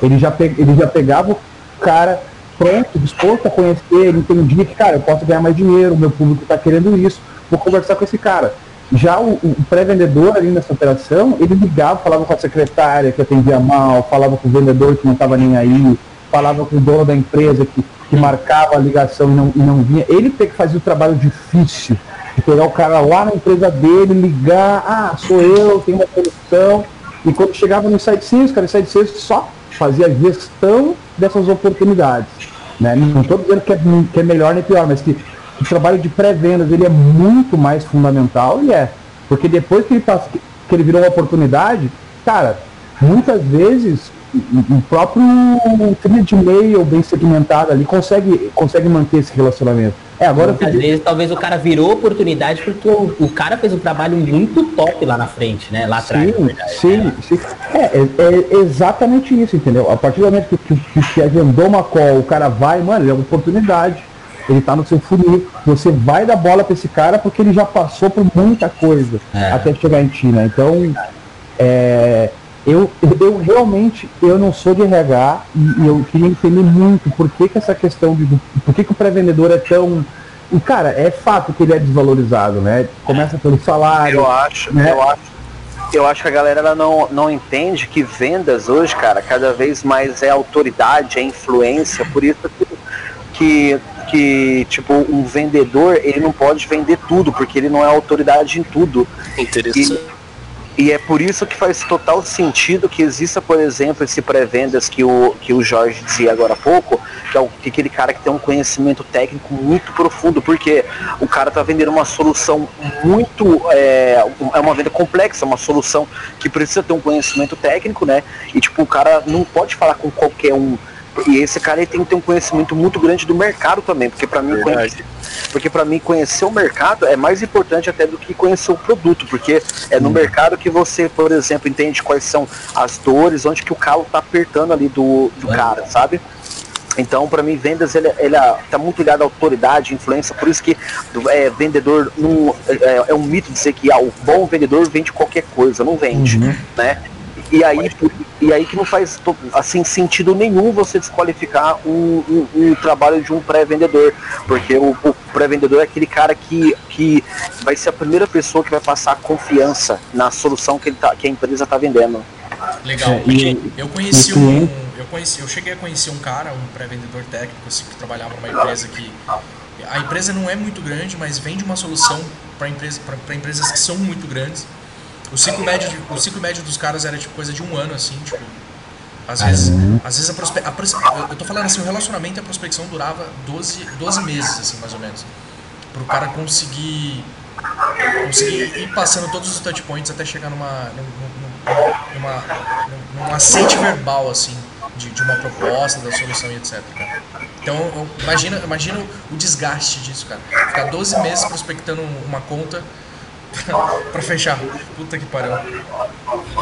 Ele já, pe, ele já pegava o cara pronto, disposto a conhecer, ele entendia que, cara, eu posso ganhar mais dinheiro, o meu público está querendo isso, vou conversar com esse cara. Já o, o pré-vendedor ali nessa operação, ele ligava, falava com a secretária que atendia mal, falava com o vendedor que não estava nem aí, falava com o dono da empresa que, que marcava a ligação e não, e não vinha. Ele tem que fazer o trabalho difícil, de pegar o cara lá na empresa dele, ligar, ah, sou eu, tenho uma solução. E quando chegava no site sales, cara, o site sales só fazia gestão dessas oportunidades. Né? Não estou dizendo que é, que é melhor nem pior, mas que o trabalho de pré-vendas ele é muito mais fundamental e é. Porque depois que ele, tá, que ele virou uma oportunidade, cara, muitas vezes o próprio trilha de e-mail bem segmentado ali consegue, consegue manter esse relacionamento. É, agora Às fiquei... vezes talvez o cara virou oportunidade porque o, o, cara fez um trabalho muito top lá na frente, né? Lá atrás. Sim, sim, né? sim. É, é, é, exatamente isso, entendeu? A partir do momento que, que, que, que agendou uma call, o cara vai, mano, é uma oportunidade. Ele tá no seu funil. Você vai dar bola para esse cara porque ele já passou por muita coisa é. até chegar em ti, né? Então, é, eu, eu realmente eu não sou de RH e, eu queria entender muito por que, que essa questão de por que, que o pré-vendedor é tão e cara é fato que ele é desvalorizado né começa pelo salário eu acho né? eu acho eu acho que a galera ela não, não entende que vendas hoje cara cada vez mais é autoridade é influência por isso que, que que tipo um vendedor ele não pode vender tudo porque ele não é autoridade em tudo interessante e, e é por isso que faz total sentido que exista, por exemplo, esse pré-vendas que o, que o Jorge dizia agora há pouco, que é o, que aquele cara que tem um conhecimento técnico muito profundo, porque o cara está vendendo uma solução muito. É, é uma venda complexa, uma solução que precisa ter um conhecimento técnico, né? E tipo, o cara não pode falar com qualquer um e esse cara ele tem que ter um conhecimento muito grande do mercado também, porque para mim conhecer, porque para mim conhecer o mercado é mais importante até do que conhecer o produto, porque é no hum. mercado que você, por exemplo, entende quais são as dores, onde que o calo tá apertando ali do, do é. cara, sabe? Então, para mim, vendas ele, ele tá muito ligado à autoridade, influência, por isso que é, vendedor não, é, é, um mito dizer que ah, o bom vendedor vende qualquer coisa, não vende, uhum. né? E aí, e aí que não faz assim sentido nenhum você desqualificar um, um, um trabalho de um pré-vendedor, porque o, o pré-vendedor é aquele cara que, que vai ser a primeira pessoa que vai passar confiança na solução que, ele tá, que a empresa está vendendo. Legal. É, e, eu conheci um, eu conheci, eu cheguei a conhecer um cara, um pré-vendedor técnico assim, que trabalhava numa empresa que a empresa não é muito grande, mas vende uma solução para empresa, empresas que são muito grandes. O ciclo médio, de, o ciclo médio dos caras era tipo coisa de um ano, assim, tipo. Às vezes, uhum. às vezes a, prospe a prospe eu tô falando assim, o relacionamento e a prospecção durava 12, 12 meses, assim, mais ou menos. Pro cara conseguir conseguir ir passando todos os touch points até chegar numa, numa, numa, num aceite verbal, assim, de, de uma proposta, da solução e etc. Cara. Então, imagina, imagina o desgaste disso, cara. Ficar 12 meses prospectando uma conta pra fechar. Puta que pariu.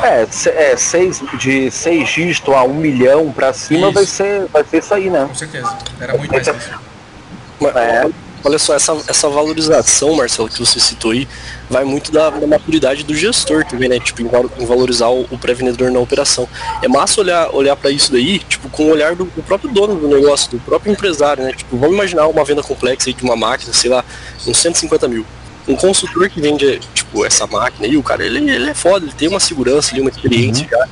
É, é seis, de seis dígitos a um milhão pra cima vai ser, vai ser isso aí, né? Com certeza. Era muito mais isso. É. Olha só, essa, essa valorização, Marcelo, que você citou aí, vai muito da, da maturidade do gestor também, né? Tipo, em, valorizar o, o pré-vendedor na operação. É massa olhar, olhar para isso daí, tipo, com o olhar do, do, próprio dono do negócio, do próprio empresário, né? Tipo, vamos imaginar uma venda complexa aí de uma máquina, sei lá, uns 150 mil um consultor que vende, tipo, essa máquina e o cara, ele, ele é foda, ele tem uma segurança ali, uma experiência uhum. já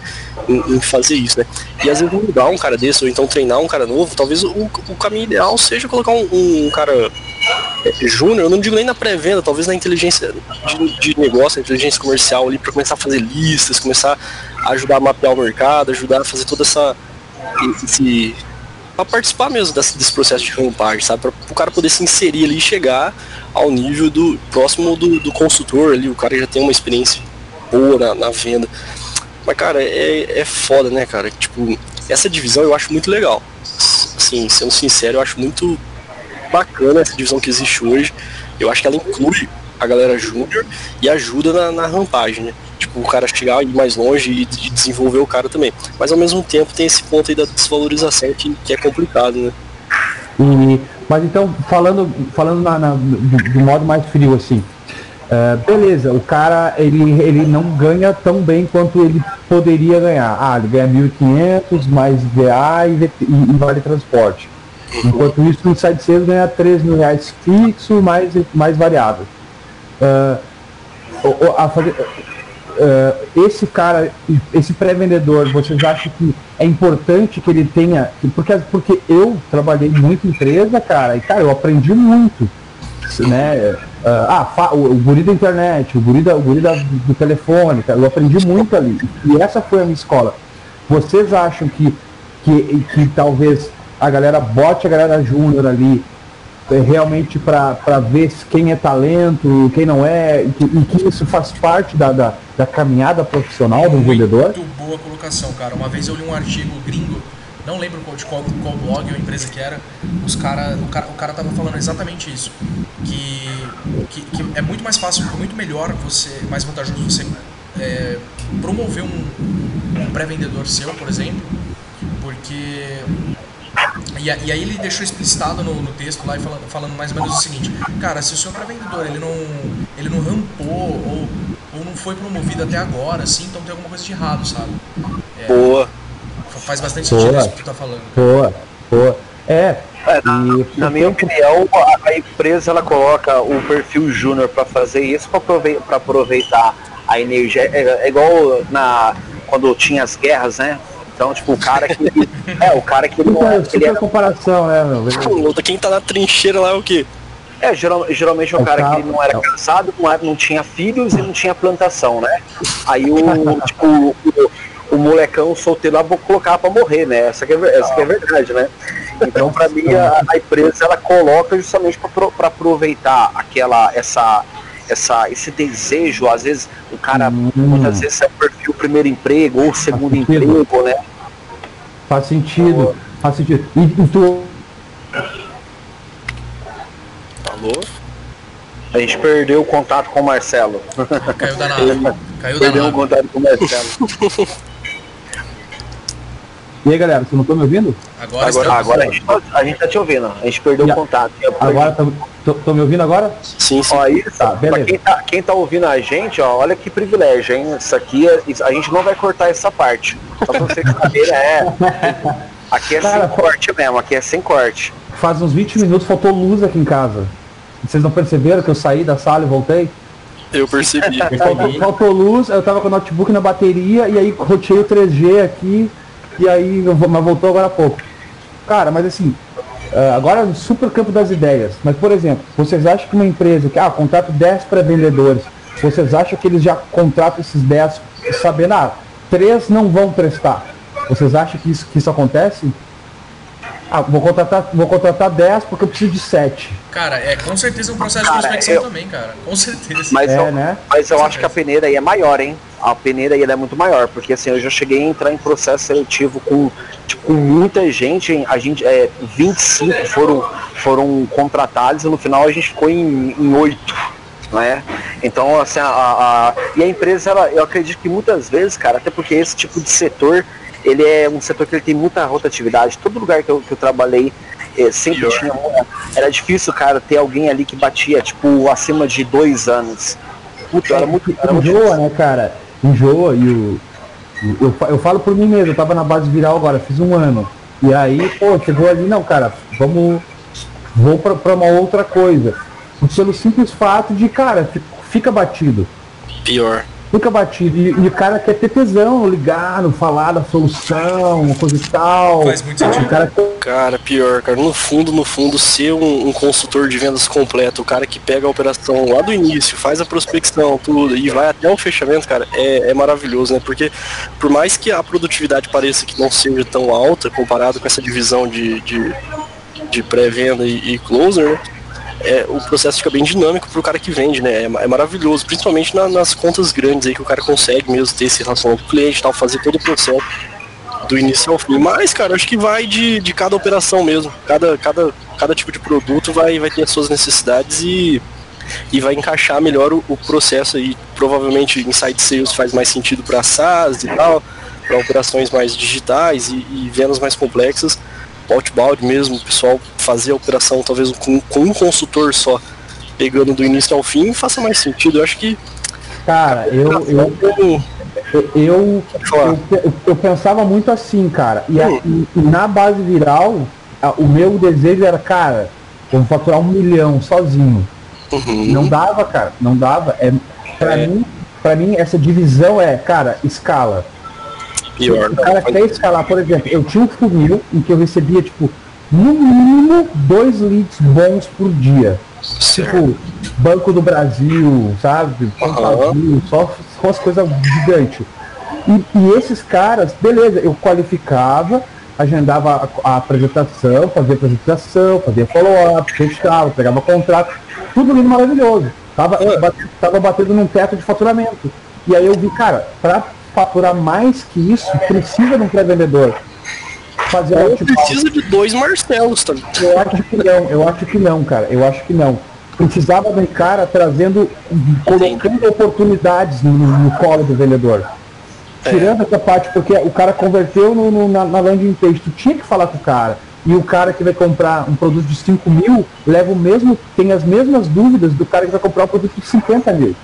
em, em, fazer isso, né? E às vezes mudar um cara desse, ou então treinar um cara novo, talvez o, o caminho ideal seja colocar um, um cara é, júnior, eu não digo nem na pré-venda, talvez na inteligência de, de negócio, inteligência comercial ali, para começar a fazer listas, começar a ajudar a mapear o mercado, ajudar a fazer toda essa. esse para participar mesmo desse, desse, processo de rampagem, sabe? Para o cara poder se inserir ali e chegar ao nível do próximo do, do consultor ali, o cara já tem uma experiência boa na, na venda. Mas, cara, é, é foda, né, cara? Tipo, essa divisão eu acho muito legal. Assim, sendo sincero, eu acho muito bacana essa divisão que existe hoje. Eu acho que ela inclui a galera júnior e ajuda na, na rampagem, né? Tipo, o cara chegar mais longe e, desenvolver o cara também. Mas ao mesmo tempo tem esse ponto aí da desvalorização que, que é complicado, né? E, mas então, falando, falando na, na do, do, modo mais frio, assim, uh, beleza, o cara ele, ele não ganha tão bem quanto ele poderia ganhar. Ah, ele ganha 1.500 mais VA e, e, e vale transporte. Enquanto isso, o Sales ganha 3 mil reais fixo mais, mais variável. Uh, a, fazer, uh, esse cara, esse pré-vendedor, vocês acham que é importante que ele tenha. Porque, porque eu trabalhei muito em empresa, cara, e cara, eu aprendi muito. Né? Uh, ah, o, o guri da internet, o guri, da, o guri da, do telefone, cara, eu aprendi muito ali. E essa foi a minha escola. Vocês acham que, que, que talvez a galera bote a galera júnior ali realmente para ver quem é talento, quem não é, e que, e que isso faz parte da, da, da caminhada profissional do Muito vendedor? boa colocação, cara. Uma vez eu li um artigo gringo, não lembro qual, de qual, qual blog ou empresa que era, os cara, o, cara, o cara tava falando exatamente isso. Que, que, que é muito mais fácil, muito melhor você, mais vantajoso você é, promover um, um pré-vendedor seu, por exemplo, porque e, e aí ele deixou explicitado no, no texto lá falando, falando mais ou menos o seguinte, cara, se o seu pré-vendedor ele não, ele não rampou ou, ou não foi promovido até agora, assim, então tem alguma coisa de errado, sabe? É, Boa. fa- faz bastante sentido Boa. isso que tu tá falando. Boa, boa. É, É, na, na minha opinião, a, a empresa ela coloca o perfil júnior para fazer isso para aproveitar a energia. É, é igual na quando tinha as guerras, né? Então, tipo, o cara que é o cara que não é, super, ele era, comparação, né, meu? Luta, quem tá na trincheira lá é o quê? é geral- geralmente é o É o cara que não era é casado, não, era, não tinha filhos e não tinha plantação, né? Aí o tipo o, o molecão solteiro lá vou colocar para morrer, né? Essa que é, essa que é verdade, né? Então, para mim, a, a empresa ela coloca justamente para aproveitar aquela essa essa esse desejo, às vezes o cara Hum. muitas vezes é o perfil primeiro emprego ou segundo sentido. emprego, né? Faz sentido, faz sentido. E, e tu, Alô? A gente perdeu o contato com o Marcelo. Caiu da nave. Caiu da Perdeu o nave. contato com o Marcelo. e aí, galera, vocês não estão me ouvindo? Agora, Agora, estamos- agora a, gente tá, a gente tá te ouvindo. A gente perdeu o contato. Agora, estão me ouvindo agora? Sim, sim. Ó, isso, Tá, pra beleza. quem tá, quem tá ouvindo a gente, ó, olha que privilégio, hein? Isso aqui, é- isso- a gente não vai cortar essa parte. Só pra vocês saberem, é. Aqui é Cara, sem corte mesmo, aqui é sem corte. Faz uns 20 minutos faltou luz aqui em casa. Vocês não perceberam que eu saí da sala e voltei? Eu percebi. Faltou, faltou luz, eu tava com o notebook na bateria e aí roteei o 3G aqui e aí mas voltou agora há pouco. Cara, mas assim, eh, agora no super campo das ideias. Mas por exemplo, vocês acham que uma empresa que ah, contrata 10 pré-vendedores, vocês acham que eles já contratam esses 10 sabendo, ah, três não vão prestar? Vocês acham que isso, que isso acontece? Ah, vou contratar, vou contratar 10 porque eu preciso de 7. Cara, é com certeza um processo Cara, de prospecção eu- também, cara. Com certeza. Mas, É, eu, né? mas eu acho que a peneira aí é maior, hein? A peneira aí ela é muito maior, porque assim, eu já cheguei a entrar em processo seletivo com, tipo, com muita gente, a gente, é, 25 foram, foram contratados e no final a gente ficou em, em 8. Né? Então, assim, a, a- a- e a empresa, ela, eu acredito que muitas vezes, cara, até porque esse tipo de setor, ele é um setor que ele tem muita rotatividade. Todo lugar que eu, que eu trabalhei, eh, sempre Pior. tinha uma, era difícil, cara, ter alguém ali que batia, tipo, acima de dois anos. Muito, era muito, era muito Enjoa, né, cara? Enjoa e o. Eu, eu falo por mim mesmo, eu tava na base viral agora, fiz um ano. E aí, pô, chegou ali, não, cara, vamos. Vou pra, pra uma outra coisa. Pelo simples fato de, cara, fi- fica batido. Pior. Fica batido. E, e o cara quer ter tesão, ligar, no falar da solução, uma coisa e tal. Faz muito sentido. O cara Cara, pior, cara. No fundo, no fundo, ser um, um consultor de vendas completo, o cara que pega a operação lá do início, faz a prospecção, tudo, e vai até o fechamento, cara, é, é maravilhoso, né? Porque por mais que a produtividade pareça que não seja tão alta comparado com essa divisão de, de, de pré-venda e, e closer, né? É, o processo fica bem dinâmico pro cara que vende, né? É, é maravilhoso, principalmente na- nas contas grandes aí que o cara consegue mesmo ter esse relacionamento com o cliente tal, fazer todo o processo do início ao fim. Mas, cara, acho que vai de, de cada operação mesmo. Cada, cada, cada tipo de produto vai, vai ter as suas necessidades e, e vai encaixar melhor o, o processo aí. Provavelmente Inside Sales faz mais sentido para SaaS e tal, para operações mais digitais e, e vendas mais complexas. Outbound mesmo, o pessoal fazer a operação talvez com, com um consultor só, pegando do início ao fim, faça mais sentido. Eu acho que Cara, eu, eu, eu, eu, eu, eu- pensava muito assim, cara. E, a- e- e na base viral, a- o meu desejo era, cara, vamos faturar um milhão sozinho. Uhum. Não dava, cara, não dava. É, pra, É. Mim, pra mim, essa divisão é, cara, escala. Pior. O cara quer escalar, por exemplo, eu tinha um funil em que eu recebia, tipo, no mínimo dois leads bons por dia. Certo. Tipo, Banco do Brasil, sabe? Banco. Brasil, só, só as coisas gigantes. E, e esses caras, beleza, eu qualificava, agendava a, a apresentação, fazia apresentação, fazia follow-up, fechava, pegava contrato, tudo lindo maravilhoso. Tava, bate- tava batendo num teto de faturamento. E aí eu vi, cara, para faturar mais que isso, precisa de um pré-vendedor. Fazer Eu preciso de dois Marcelos, tá? Eu acho que não, eu acho que não, cara. Eu acho que não. Precisava de um cara trazendo, colocando oportunidades no, no colo do vendedor. Tirando essa parte, porque o cara converteu no, no- na, na landing page, tu tinha que falar com o cara. E o cara que vai comprar um produto de 5 mil leva o mesmo, tem as mesmas dúvidas do cara que vai comprar um produto de 50 mil.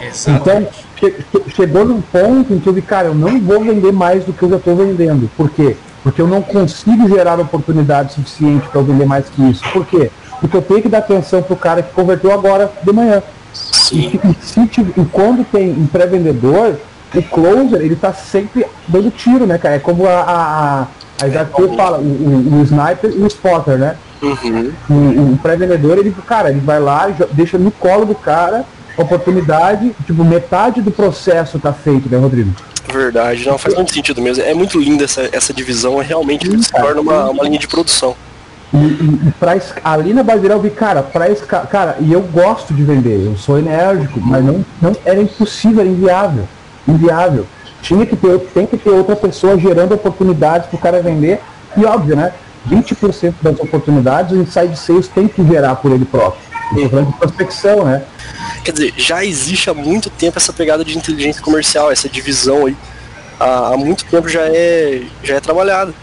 Exato. Então, che- che- chegou num ponto em que eu vi, cara, eu não vou vender mais do que eu já estou vendendo. Por quê? Porque eu não consigo gerar oportunidade suficiente para eu vender mais que isso. Por quê? Porque eu tenho que dar atenção pro cara que converteu agora de manhã. E, e se e quando tem um pré-vendedor, o closer, ele tá sempre dando tiro, né, cara? É como a, a, a, a Isaac fala, o, o, o sniper e o spotter, né? Uhum. O, o pré-vendedor, ele, cara, ele vai lá, deixa no colo do cara oportunidade, tipo, metade do processo tá feito, né, Rodrigo? Verdade, não, faz muito sentido mesmo. É muito linda essa, essa divisão, é realmente Sim, se torna uma, uma linha de produção. E, e, e pra, ali na Badirel eu vi, cara, pra esca... cara, e eu gosto de vender, eu sou enérgico, mas não, não era impossível, era inviável. Inviável. Tinha que ter, tem que ter outra pessoa gerando oportunidades pro cara vender. E óbvio, né? 20% das oportunidades o inside sales tem que gerar por ele próprio. Tô falando de prospecção, né? Quer dizer, já existe há muito tempo essa pegada de inteligência comercial, essa divisão aí. Há, há muito tempo já é, já é trabalhada.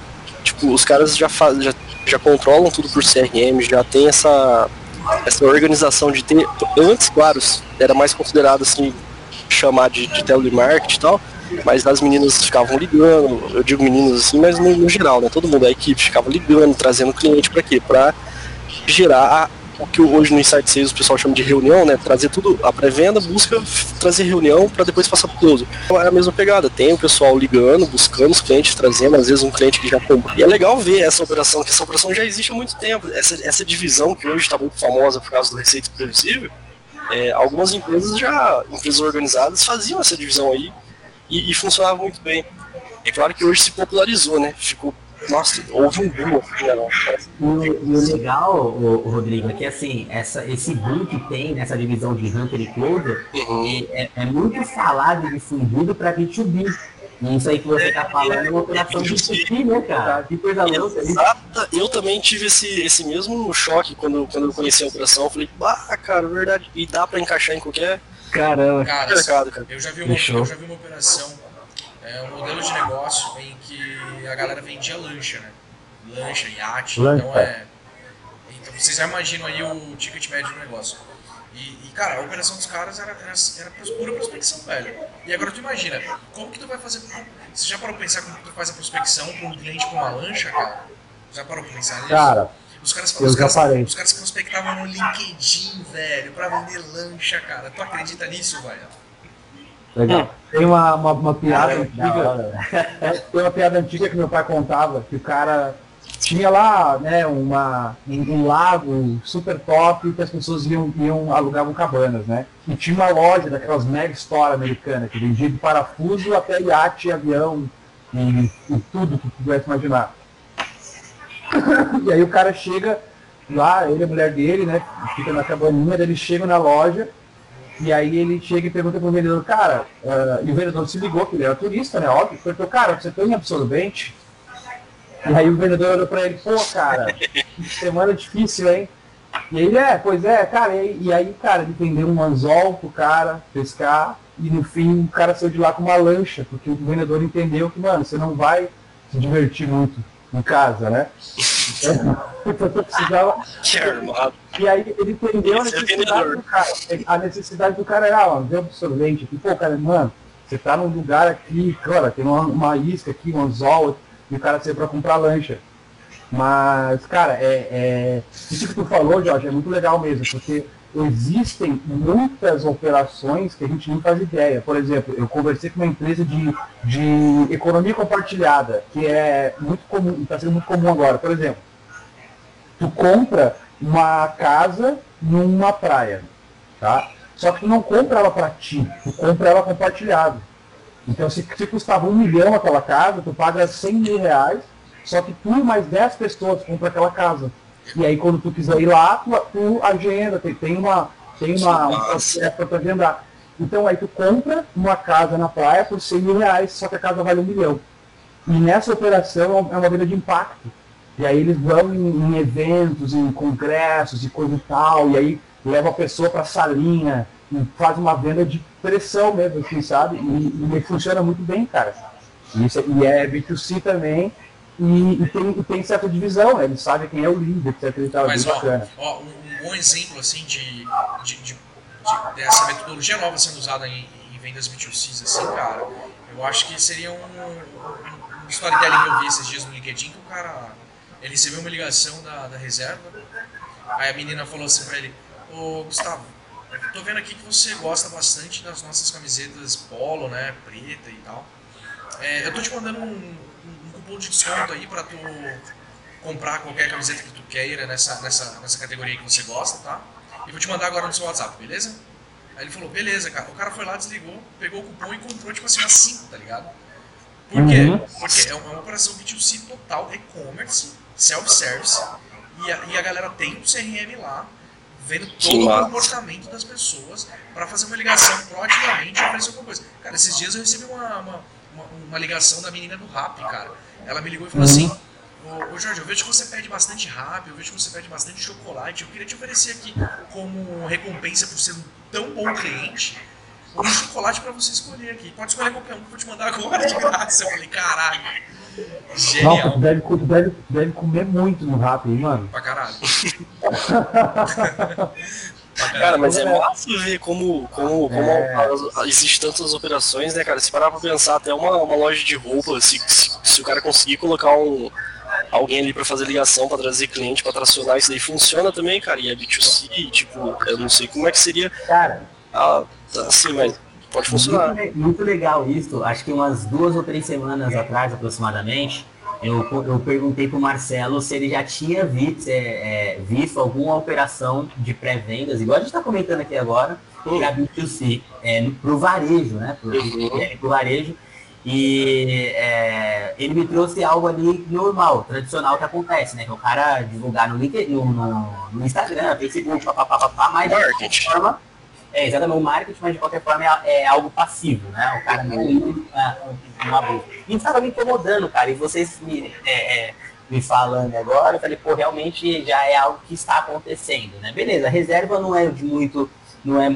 Tipo, os caras já, faz, já, já controlam tudo por CRM, já tem essa, essa organização de ter. Antes, claro, era mais considerado assim, chamar de, de telemarketing e tal, mas as meninas ficavam ligando, eu digo meninas assim, mas no, no geral, né? Todo mundo, a equipe ficava ligando, trazendo cliente para quê? Para gerar a- o que hoje no Insight Sales o pessoal chama de reunião, né? Trazer tudo, a pré-venda busca trazer reunião para depois passar pro close. Então é a mesma pegada, tem o pessoal ligando, buscando os clientes, trazendo, às vezes um cliente que já comprou. E é legal ver essa operação, que essa operação já existe há muito tempo. Essa, essa divisão que hoje está muito famosa por causa do Receita Previsível, é, algumas empresas já, empresas organizadas, faziam essa divisão aí e, e funcionava muito bem. É claro que hoje se popularizou, né? Ficou, nossa, houve um boom. assim, né? E o, e o legal, o, Rodrigo, é que assim, essa, esse boom que tem nessa divisão de Hunter e Closer Uhum. é, é muito falado e difundido para B2B. E isso aí que você tá falando é uma operação de B2B, né, cara? Que coisa louca. isso. Exata, eu também tive esse, esse mesmo choque quando, quando eu conheci a operação. Eu falei, bah, cara, verdade. E dá pra encaixar em qualquer Caramba. Cara, mercado, cara. eu já vi uma, Fechou. eu já vi uma operação, é, um modelo de negócio em que a galera vendia lancha, né? Lancha, iate, Lancha. então é. Então vocês já imaginam aí o ticket médio do negócio. E, e, cara, a operação dos caras era, era, era pura prospecção, velho. E agora tu imagina, como que tu vai fazer. Você já parou pra pensar como que tu faz a prospecção pra um cliente com uma lancha, cara? Já parou pra pensar nisso? Cara, Os caras, Eu os, caras, parei. os caras prospectavam no LinkedIn, velho, pra vender lancha, cara. Tu acredita nisso, velho? Legal. Tem uma, uma, uma piada antiga. É, Tem uma piada antiga que meu pai contava, que o cara tinha lá, né, uma, um, um lago super top que as pessoas iam, iam alugavam cabanas, né? E tinha uma loja daquelas mega store americanas que vendia de parafuso até iate, avião e, e tudo que tu pudesse imaginar. E aí o cara chega lá, ele e a mulher dele, né, fica na cabaninha, daí eles chegam na loja e aí ele chega e pergunta pro vendedor, cara, ah, e o vendedor se ligou, que ele era turista, né? Óbvio, perguntou, cara, você tem absorvente? E aí o vendedor olhou pra ele, pô, cara, semana difícil, hein? E ele, é, pois é, cara, e, e aí, cara, ele vendeu um anzol pro cara pescar, e no fim o cara saiu de lá com uma lancha, porque o vendedor entendeu que, mano, você não vai se divertir muito em casa, né? Precisava Que armado. e aí ele entendeu a é necessidade do cara. A necessidade do cara era, ó, ver absorvente aqui. Pô, cara, mano, você tá num lugar aqui, cara, tem uma, uma isca aqui, um anzol, e o cara saiu pra comprar lancha. Mas, cara, é, é, isso que tu falou, Jorge, é muito legal mesmo, porque existem muitas operações que a gente não faz ideia. Por exemplo, eu conversei com uma empresa de, de economia compartilhada, que é muito comum, está sendo muito comum agora. Por exemplo, tu compra uma casa numa praia, tá? Só que tu não compra ela para ti, tu compra ela compartilhado. Então, se, se custava um milhão aquela casa, tu paga 100 mil reais só que tu e mais 10 pessoas compram aquela casa. E aí quando tu quiser ir lá, tu, tu agenda, tem, tem uma tem uma, um processo para agendar. Então aí tu compra uma casa na praia por 100 mil reais, só que a casa vale um milhão. E nessa operação é uma venda de impacto. E aí eles vão em, em eventos, em congressos e coisa e tal, e aí leva a pessoa para a salinha, e faz uma venda de pressão mesmo, assim, sabe? E, e funciona muito bem, cara. E, isso, e é B2C também, e, e, tem, e tem certa divisão, né? Eles sabem quem é o líder, etc. E tal, Mas, ó, ó, um, bom exemplo, assim, de, de, de, de, dessa metodologia nova sendo usada em, em vendas B2C, assim, cara, eu acho que seria um, um, um storytelling que eu vi esses dias no LinkedIn, que o cara, ele recebeu uma ligação da, da reserva, aí a menina falou assim pra ele, ô Gustavo, tô vendo aqui que você gosta bastante das nossas camisetas polo, né, preta e tal, é, eu tô te mandando um, um cupom de desconto aí pra tu comprar qualquer camiseta que tu queira nessa, nessa, nessa categoria que você gosta, tá? E vou te mandar agora no seu WhatsApp, beleza? Aí ele falou, beleza, cara. O cara foi lá, desligou, pegou o cupom e comprou, tipo assim, umas 5, tá ligado? Por quê? Uhum. Porque é uma, é uma operação B2C total, e-commerce, self-service, e a, e a galera tem o CRM lá, vendo todo o comportamento das pessoas para fazer uma ligação proativamente e oferecer alguma coisa. Cara, esses dias eu recebi uma, uma, uma, uma ligação da menina do Rap, cara. Ela me ligou e falou uhum. assim, Ô, Jorge, eu vejo que você pede bastante rápido, eu vejo que você pede bastante chocolate. Eu queria te oferecer aqui como recompensa por ser um tão bom cliente um chocolate para você escolher aqui. Pode escolher qualquer um que eu vou te mandar agora de graça. Eu falei, caralho. Genial. Não, deve, deve, deve comer muito no rap, hein, mano? Pra caralho. Cara, mas é massa ver como, como, como é. existem tantas operações, né, cara? Se parar pra pensar, até uma, uma loja de roupa, se, se, se o cara conseguir colocar um, alguém ali para fazer ligação, para trazer cliente, para tracionar, isso daí funciona também, cara. E é B2C, tipo, eu não sei como é que seria. Cara, assim, mas pode funcionar. Muito, muito legal isso. Acho que umas duas ou três semanas atrás, aproximadamente, eu, eu perguntei pro Marcelo se ele já tinha visto, é, é, visto alguma operação de pré-vendas, igual a gente está comentando aqui agora, uhum. para B2C, é, pro varejo, né? Pro, uhum. é, varejo e é, ele me trouxe algo ali normal, tradicional que acontece, né? Que o cara divulgar no, LinkedIn, no, no, no Instagram, Facebook, papapá, mas de qualquer forma. É exatamente o marketing, mas de qualquer forma é, é algo passivo, né? O cara não é uma busca. E estava me incomodando, cara, e vocês me, é, é, me falando agora, eu falei, pô, realmente já é algo que está acontecendo, né? Beleza, a reserva não é de muito, não é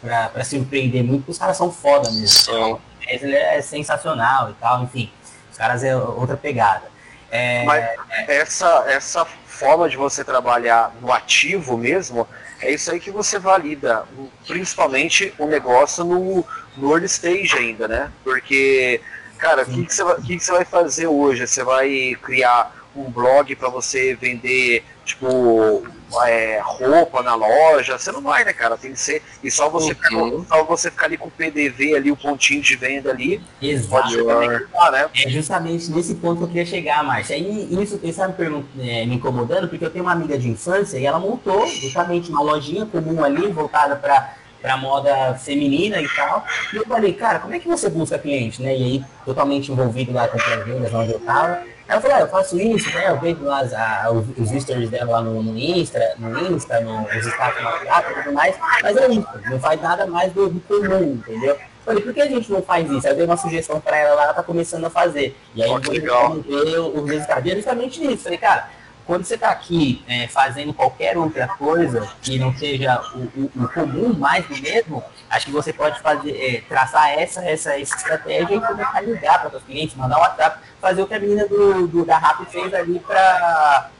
para surpreender muito, porque os caras são foda mesmo. Sim ele é sensacional e tal, enfim. Os caras é outra pegada. É, Mas essa, essa forma de você trabalhar no ativo mesmo, é isso aí que você valida, principalmente o negócio no, no early stage ainda, né? Porque, cara, o que, que, que, que você vai fazer hoje? Você vai criar um blog para você vender, tipo, é, roupa na loja, você não vai, né, cara? Tem que ser. E só você, ficar, só você ficar ali com o PDV ali, o pontinho de venda ali. Exato. Pode né? É justamente nesse ponto que eu queria chegar, Márcia. E isso está me, é, me incomodando, porque eu tenho uma amiga de infância e ela montou justamente uma lojinha comum ali, voltada para para moda feminina e tal. E eu falei, cara, como é que você busca cliente, né? E aí, totalmente envolvido lá com as vendas onde eu tava. Eu falei, ah, eu faço isso, né? Eu vejo lá as, os, os stories dela lá no, no Insta, no Insta, no, os status no WhatsApp e tudo mais, mas é isso, não faz nada mais do, do comum, entendeu? Falei, por que a gente não faz isso? Aí eu dei uma sugestão pra ela lá, ela tá começando a fazer. E aí oh, eu vou ver os resultados. E é justamente isso. Falei, cara, quando você está aqui é, fazendo qualquer outra coisa que não seja o, o, o, comum, mais do mesmo, acho que você pode fazer, é, traçar essa, essa, essa estratégia e começar a ligar para os clientes, mandar um WhatsApp, fazer o que a menina do, do da RAP fez ali para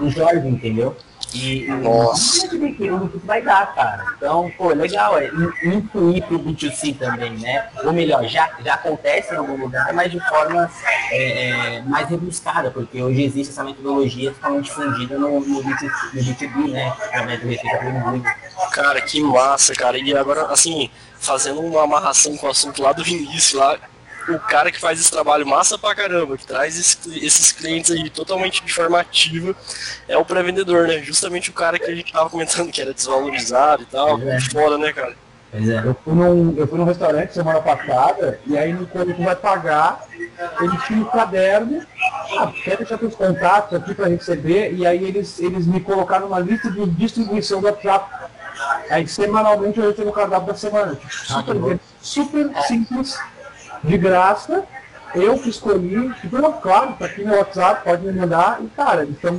o Jorge, entendeu? E, Nossa. o que vai dar, cara. Então, pô, legal, é incluir pro B2C também, né? Ou melhor, já, já acontece em algum lugar, mas de forma é, é, mais rebuscada, porque hoje existe essa metodologia totalmente difundida no, no, B2C, no B2B, né? Através do Receita Cara, que massa, cara. E agora, assim, fazendo uma amarração com o assunto lá do início, lá, o cara que faz esse trabalho massa pra caramba, que traz esse, esses clientes aí totalmente de forma ativa, é o pré-vendedor, né? Justamente o cara que a gente tava comentando que era desvalorizado e tal. É. Foda, né, cara? Pois é. Eu fui, num, eu fui num restaurante semana passada, e aí no- quando tu vai pagar, eles tinham um caderno, ah, quer deixar teus contatos aqui para receber, e aí eles, eles me colocaram numa lista de distribuição do WhatsApp. Aí semanalmente eu recebo o cardápio da semana. Super, super simples, de graça. Eu que escolhi, tipo, não, claro, tá aqui meu WhatsApp, pode me mandar, e cara, eles estão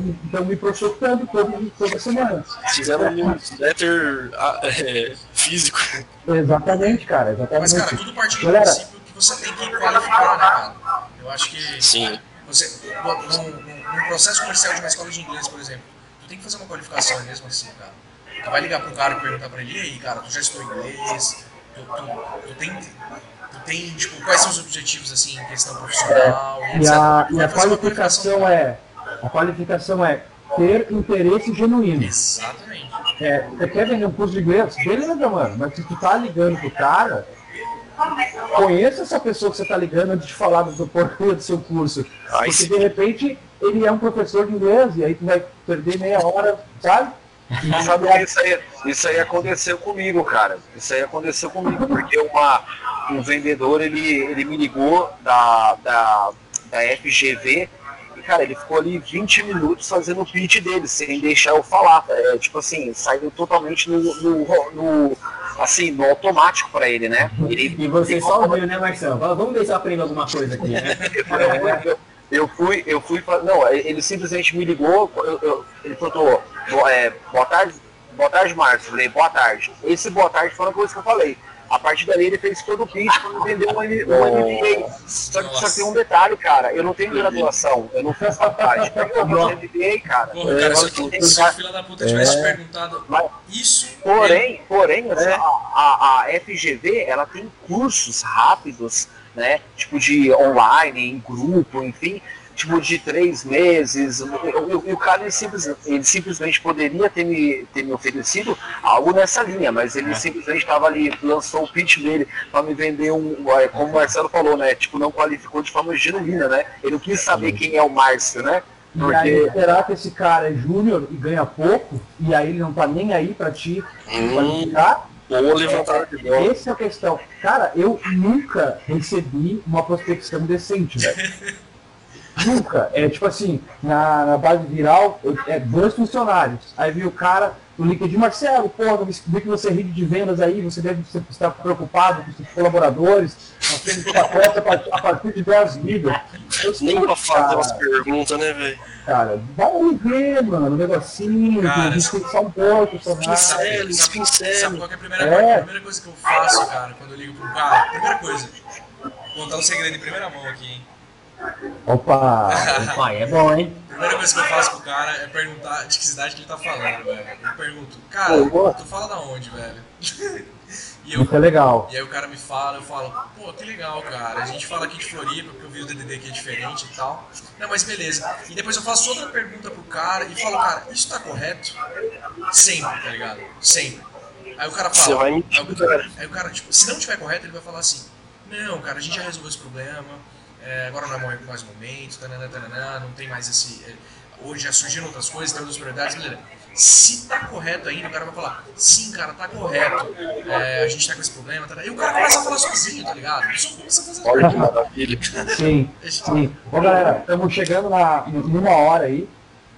me prospectando todo, toda semana. Fizeram um newsletter ah, é, físico. Exatamente, cara, exatamente. Mas, cara, tudo parte do Galera, princípio que você tem que qualificar, né, cara? Eu acho que Sim. você, num processo comercial de uma escola de inglês, por exemplo, tu tem que fazer uma qualificação mesmo assim, cara. Tu vai ligar pro cara e perguntar pra ele, e aí, cara, tu já estudou inglês? Tu, tu, tu tem, tu tem, tipo, quais são os objetivos, assim, em questão profissional? E etc. a, Tu e a qualificação é a qualificação é ter interesse genuíno. Exatamente. É, você quer vender um curso de inglês? Beleza, mano. Mas se tu tá ligando pro cara, conheça essa pessoa que você tá ligando antes de falar do porquê do seu curso. Ai, Porque sim. de repente ele é um professor de inglês e aí tu vai perder meia hora, sabe? E Sabe que isso aí, isso aí aconteceu comigo, cara. Isso aí aconteceu comigo, porque uma, um vendedor, ele, ele me ligou da, da, da FGV e, cara, ele ficou ali 20 minutos fazendo o pitch dele, sem deixar eu falar. É, tipo assim, saiu totalmente no, no, no- assim, no automático pra ele, né? Ele, E você só ouviu, né, Marcelo? Vamos ver se eu aprendo alguma coisa aqui, né? eu, eu fui, eu fui, pra- não, ele simplesmente me ligou, eu- eu- ele bo- é, boa tarde, boa tarde, Márcio, eu falei, boa tarde. Esse boa tarde foi uma coisa que eu falei. A partir dali ele fez todo o pitch para me vender um, um MBA. Só que só tem um detalhe, cara, eu não tenho graduação, eu não fiz faculdade. Eu fiz MBA, cara. Porra, cara, se, Eu tenho- se o filho da puta tivesse perguntado Mas- isso, Porém, porém, a, a, a FGV ela tem cursos rápidos, né? Tipo de online, em grupo, enfim, tipo de três meses. E o- cara ele, simples, ele simplesmente poderia ter me, ter me oferecido algo nessa linha, mas ele simplesmente estava ali, lançou o pitch dele para me vender um, é, como o Marcelo falou, né? Tipo, não qualificou de forma genuína, né? Ele não quis saber quem é o Márcio, né? E aí, Porque será que esse cara é júnior e ganha pouco? E aí ele não tá nem aí pra te Hum, qualificar? ou levantar de bola. Essa é a questão. Cara, eu nunca recebi uma prospecção decente, velho. nunca. É tipo assim, na, na base viral, eu- é dois funcionários. Aí viu o cara no LinkedIn, Marcelo, porra, eu vi que você é rede de vendas aí, você deve estar preocupado com seus colaboradores. Nós temos pacote a partir, a partir de 10 mil. Eu disse, Nem pra "Putz, fazer umas perguntas, né, velho? cara, vai ver, mano, um negocinho, Cara, só um pouco, só nada. Pincel, Sabe, qual que é a primeira, É. coisa, a primeira coisa que eu faço, cara, quando eu ligo pro cara? Primeira coisa, vou contar um segredo em primeira mão aqui, hein? Opa! Pai, é bom, hein? Primeira coisa que eu faço pro cara é perguntar de que cidade que ele tá falando, velho. Eu pergunto, cara, tu fala da onde, velho? e, eu, Isso é legal. e aí o cara me fala, eu falo, pô, que legal, cara. A gente fala aqui de Floripa, porque eu vi o DDD aqui é diferente e tal. Não, mas beleza. E depois eu faço outra pergunta pro cara e falo, cara, isso tá correto? Sempre, tá ligado? Sempre. Aí o cara fala. Você vai aí, o cara. cara, aí o cara, tipo, se não tiver correto, ele vai falar assim: Não, cara, a gente já resolveu esse problema, é, agora não é mais momento, tananã, tananã, não tem mais esse. é, hoje já surgiram outras coisas, tem outras prioridades, beleza. Se tá correto ainda, o cara vai falar: Sim, cara, tá correto, é, a gente tá com esse problema, tá, e o cara começa a falar sozinho, tá ligado? Só começa a fazer Olha que maravilha. Sim, sim. Bom, galera, estamos chegando na, em uma hora aí.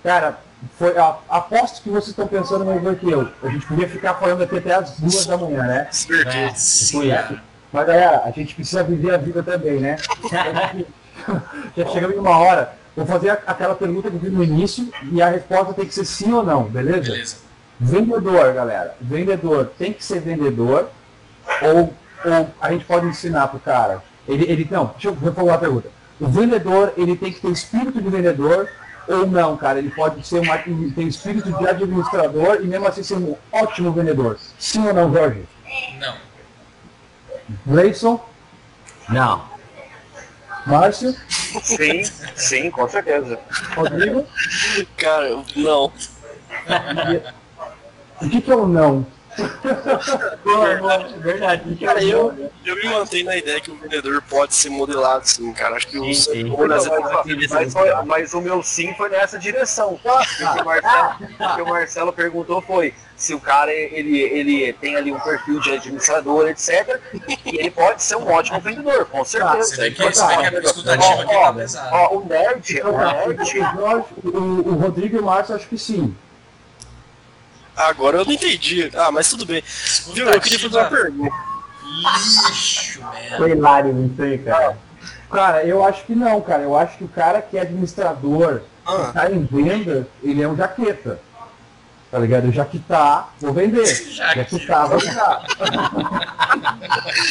Cara, foi, a, aposto que vocês estão pensando melhor que eu. A gente podia ficar falando aqui até as duas da manhã, né? Certeza. Sim, Fui. cara. Mas, galera, a gente precisa viver a vida também, né? Já chegamos em uma hora. Vou fazer aquela pergunta que eu fiz no início e a resposta tem que ser sim ou não, beleza? Beleza. Vendedor, galera. Vendedor tem que ser vendedor ou, ou a gente pode ensinar pro cara? Ele, ele, não, deixa eu reformular a pergunta. O vendedor, ele tem que ter espírito de vendedor ou não, cara? Ele pode ser uma, tem espírito de administrador e mesmo assim ser um ótimo vendedor. Sim ou não, Jorge? Não. Gleison, Não. Márcio, sim, sim, com certeza. Rodrigo. Cara, não. O que, que é o não? boa, boa, verdade. Cara, eu, eu me mantenho na ideia que o vendedor pode ser modelado sim, cara. Acho que o, Sim, sim. Mas, mas, foi- mas o meu sim foi nessa direção. O que o Marcelo, o que o Marcelo perguntou foi se o cara ele, ele tem ali um perfil de administrador, etc. E ele pode ser um ótimo vendedor, com certeza. Você vê que, aqui Ó, ó, pesada. ó, o nerd, o nerd, o, o Rodrigo e o Márcio acho que sim. Agora eu não entendi. Ah, mas tudo bem. Viu? Eu queria fazer uma pergunta. Lixo, merda. Foi hilário isso aí, cara. Cara, eu acho que não, cara. Eu acho que o cara que é administrador, Ah. que tá em venda, ele é um jaqueta. Tá ligado? Eu jaquetar, vou vender. Jaqueta. Jaquetar, vou dar.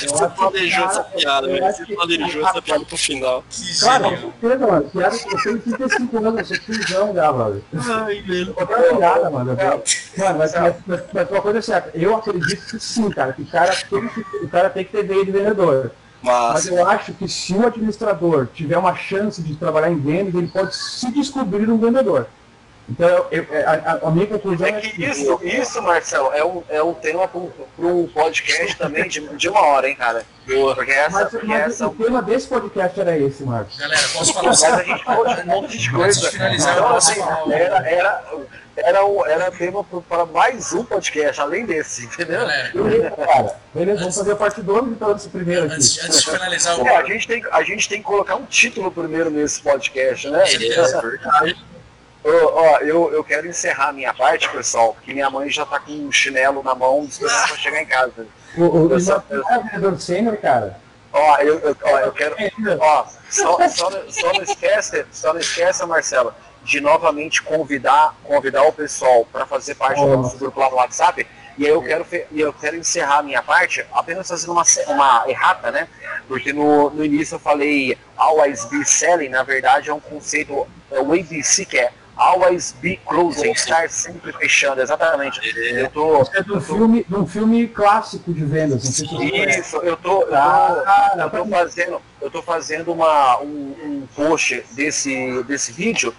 Você planejou essa piada, eu velho. Você que- planejou essa piada pro final. Que Cara, com certeza, mano. Piada que eu tenho 35 anos, eu sou tiozão já, mano. Ai, velho. Tô ligada, mano. Mano, mas, mas, mas, mas uma coisa é certa. Eu acredito que sim, cara. Que o cara tem que, o cara tem que ter veia de vendedor. Mas Mas, eu acho que se o administrador tiver uma chance de trabalhar em vendas, ele pode se descobrir um vendedor. Então, eu- eu- a, a- a minha conclusão É que isso, isso, Marcelo, é um, é um tema para um podcast também de, de uma hora, hein, cara? boa. Porque essa, Mas, porque mas essa o tema desse podcast era esse, Marcos. Galera, posso falar a gente falou de um monte de coisa. finalizar, Então, assim, era, era, era, um- era tema para mais um podcast, além desse, entendeu? Galera, Beleza, cara. Beleza, vamos fazer a parte 2 então desse primeiro aqui. antes, antes de finalizar o. É, a, gente tem, a gente tem que colocar um título primeiro nesse podcast, né? certeza. Ô, ó, eu, eu quero encerrar a minha parte, pessoal, porque minha mãe já tá com um chinelo na mão, esperando pra chegar em casa. O, o, o Eu só- Marcos é sênior, cara. Ó, eu, eu, ó, eu quero. Ó, só, só, não- só não esquece, só não esqueça, Marcelo, de novamente convidar, convidar o pessoal para fazer parte do nosso grupo lá no WhatsApp. E aí eu quero, eu quero encerrar a minha parte apenas fazendo uma, uma errata, né? Porque no, no início eu falei always be selling, na verdade é um conceito, é o ABC que é always be closing, estar sempre fechando, exatamente. Eu tô, É de um filme, de um filme clássico de vendas. Não sei se você conhece. isso, eu tô, eu tô, Ah, eu tô fazendo, eu tô fazendo uma, um, um post desse, desse vídeo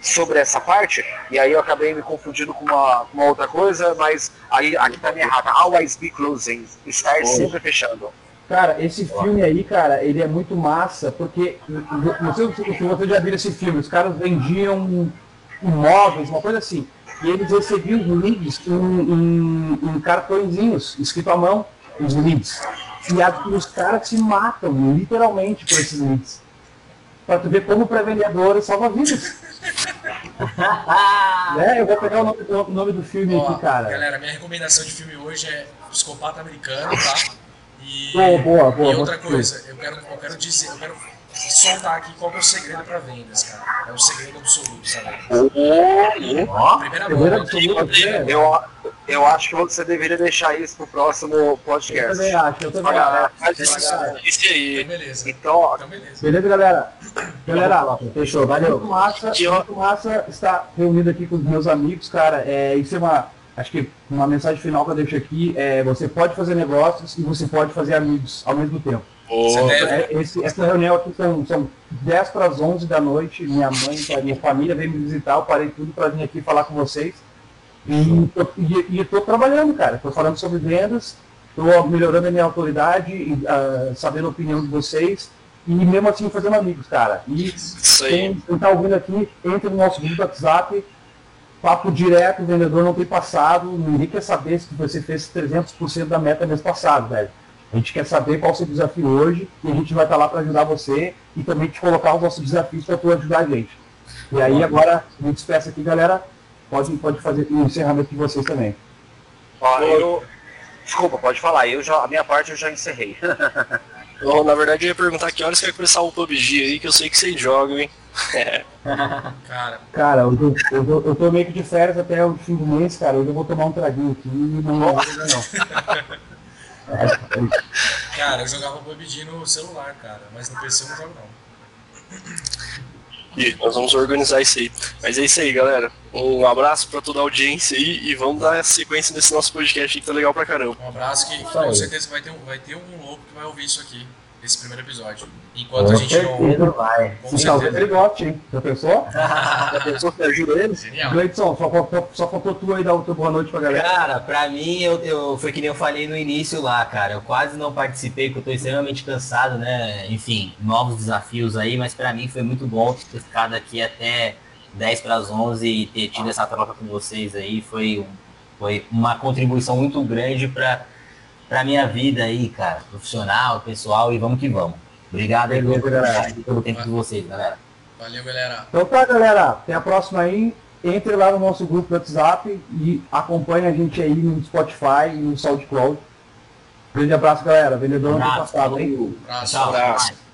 sobre essa parte, e aí eu acabei me confundindo com uma, com uma outra coisa, mas aí aqui tá minha errada. Always be closing, estar sempre fechando. Cara, esse filme aí, cara, ele é muito massa, porque não sei se você já viu esse filme, os caras vendiam imóveis, uma coisa assim, e eles recebiam os leads em, em, em cartõezinhos, escrito à mão, os leads. E, a- e os caras se matam, literalmente, por esses leads. Pra tu ver como o pré-vendedor salva vidas. né? Eu vou pegar o nome, o nome do filme Ó, aqui, cara. Galera, minha recomendação de filme hoje é Psicopata Americano, tá? E, Boa, boa, boa, e outra coisa, eu quero, eu quero dizer, eu quero soltar aqui qual que é o segredo para vendas, cara. É o segredo absoluto, sabe? Primeira Primeira mão, absoluta, é. Eu, eu acho que você deveria deixar isso pro próximo Eu podcast. também acho, eu também acho. Mas, Esse aí. então beleza. Então, Então beleza. Beleza, galera? Galera, Fechou, valeu. muito massa, muito massa estar reunido aqui com os meus amigos, cara. É, isso é uma, acho que uma mensagem final que eu deixo aqui é você pode fazer negócios e você pode fazer amigos ao mesmo tempo. Boa. É, esse- essa reunião aqui são, são 10 para as 11 da noite, minha mãe, minha família veio me visitar, eu parei tudo para vir aqui falar com vocês. E e, e tô trabalhando, cara. Estou falando sobre vendas, estou melhorando a minha autoridade, e, ah, sabendo a opinião de vocês, e mesmo assim fazendo amigos, cara. E Isso aí. quem, quem tá ouvindo aqui, entre no nosso grupo do WhatsApp, papo direto, o vendedor não tem passado, ninguém quer saber se você fez 300% da meta mês passado, velho. A gente quer saber qual é o seu desafio hoje e a gente vai estar lá para ajudar você e também te colocar os nossos desafios para tu ajudar a gente. E aí agora, me despeça aqui, galera. Pode, pode fazer o encerramento de vocês também. ó, eu. Desculpa, pode falar. Eu já, a minha parte eu já encerrei. Eu, na verdade, eu ia perguntar que horas que vai começar o PUBG aí, que eu sei que vocês jogam, hein? cara, Cara, eu, tô- eu, tô- eu tô meio que de férias até o fim do mês, cara. Hoje eu vou tomar um traguinho aqui e não vou não. Cara, eu jogava PUBG no celular, cara, mas no PC eu não jogo não. E nós vamos organizar isso aí. Mas é isso aí, galera. Um abraço pra toda a audiência aí e vamos dar sequência nesse nosso podcast aí que tá legal pra caramba. Um abraço que aí. com certeza vai ter, vai ter um louco que vai ouvir isso aqui. Esse primeiro episódio. Enquanto a gente não. Pedro vai. Com talvez certeza. ele goste, hein? Já pensou? A pessoa que ajuda ele. Genial. Gleidson, só faltou, só faltou tu aí dar o teu boa noite pra galera. Cara, pra mim, eu, eu, foi que nem eu falei no início lá, cara. Eu quase não participei, porque eu tô extremamente cansado, né? Enfim, novos desafios aí, mas pra mim foi muito bom ter ficado aqui até 10 para as 11 e ter tido essa troca com vocês aí. Foi, um, foi uma contribuição muito grande pra, pra minha vida aí, cara. Profissional, pessoal, e vamos que vamos. Obrigado aí e pelo tempo de vocês, galera. Valeu, galera. Então tá, galera. Até a próxima aí. Entre lá no nosso grupo do WhatsApp e acompanhe a gente aí no Spotify e no SoundCloud. Grande abraço, galera. Vendedor ano Abraço, passado, hein? falou. Abraço. Tchau. Abraço.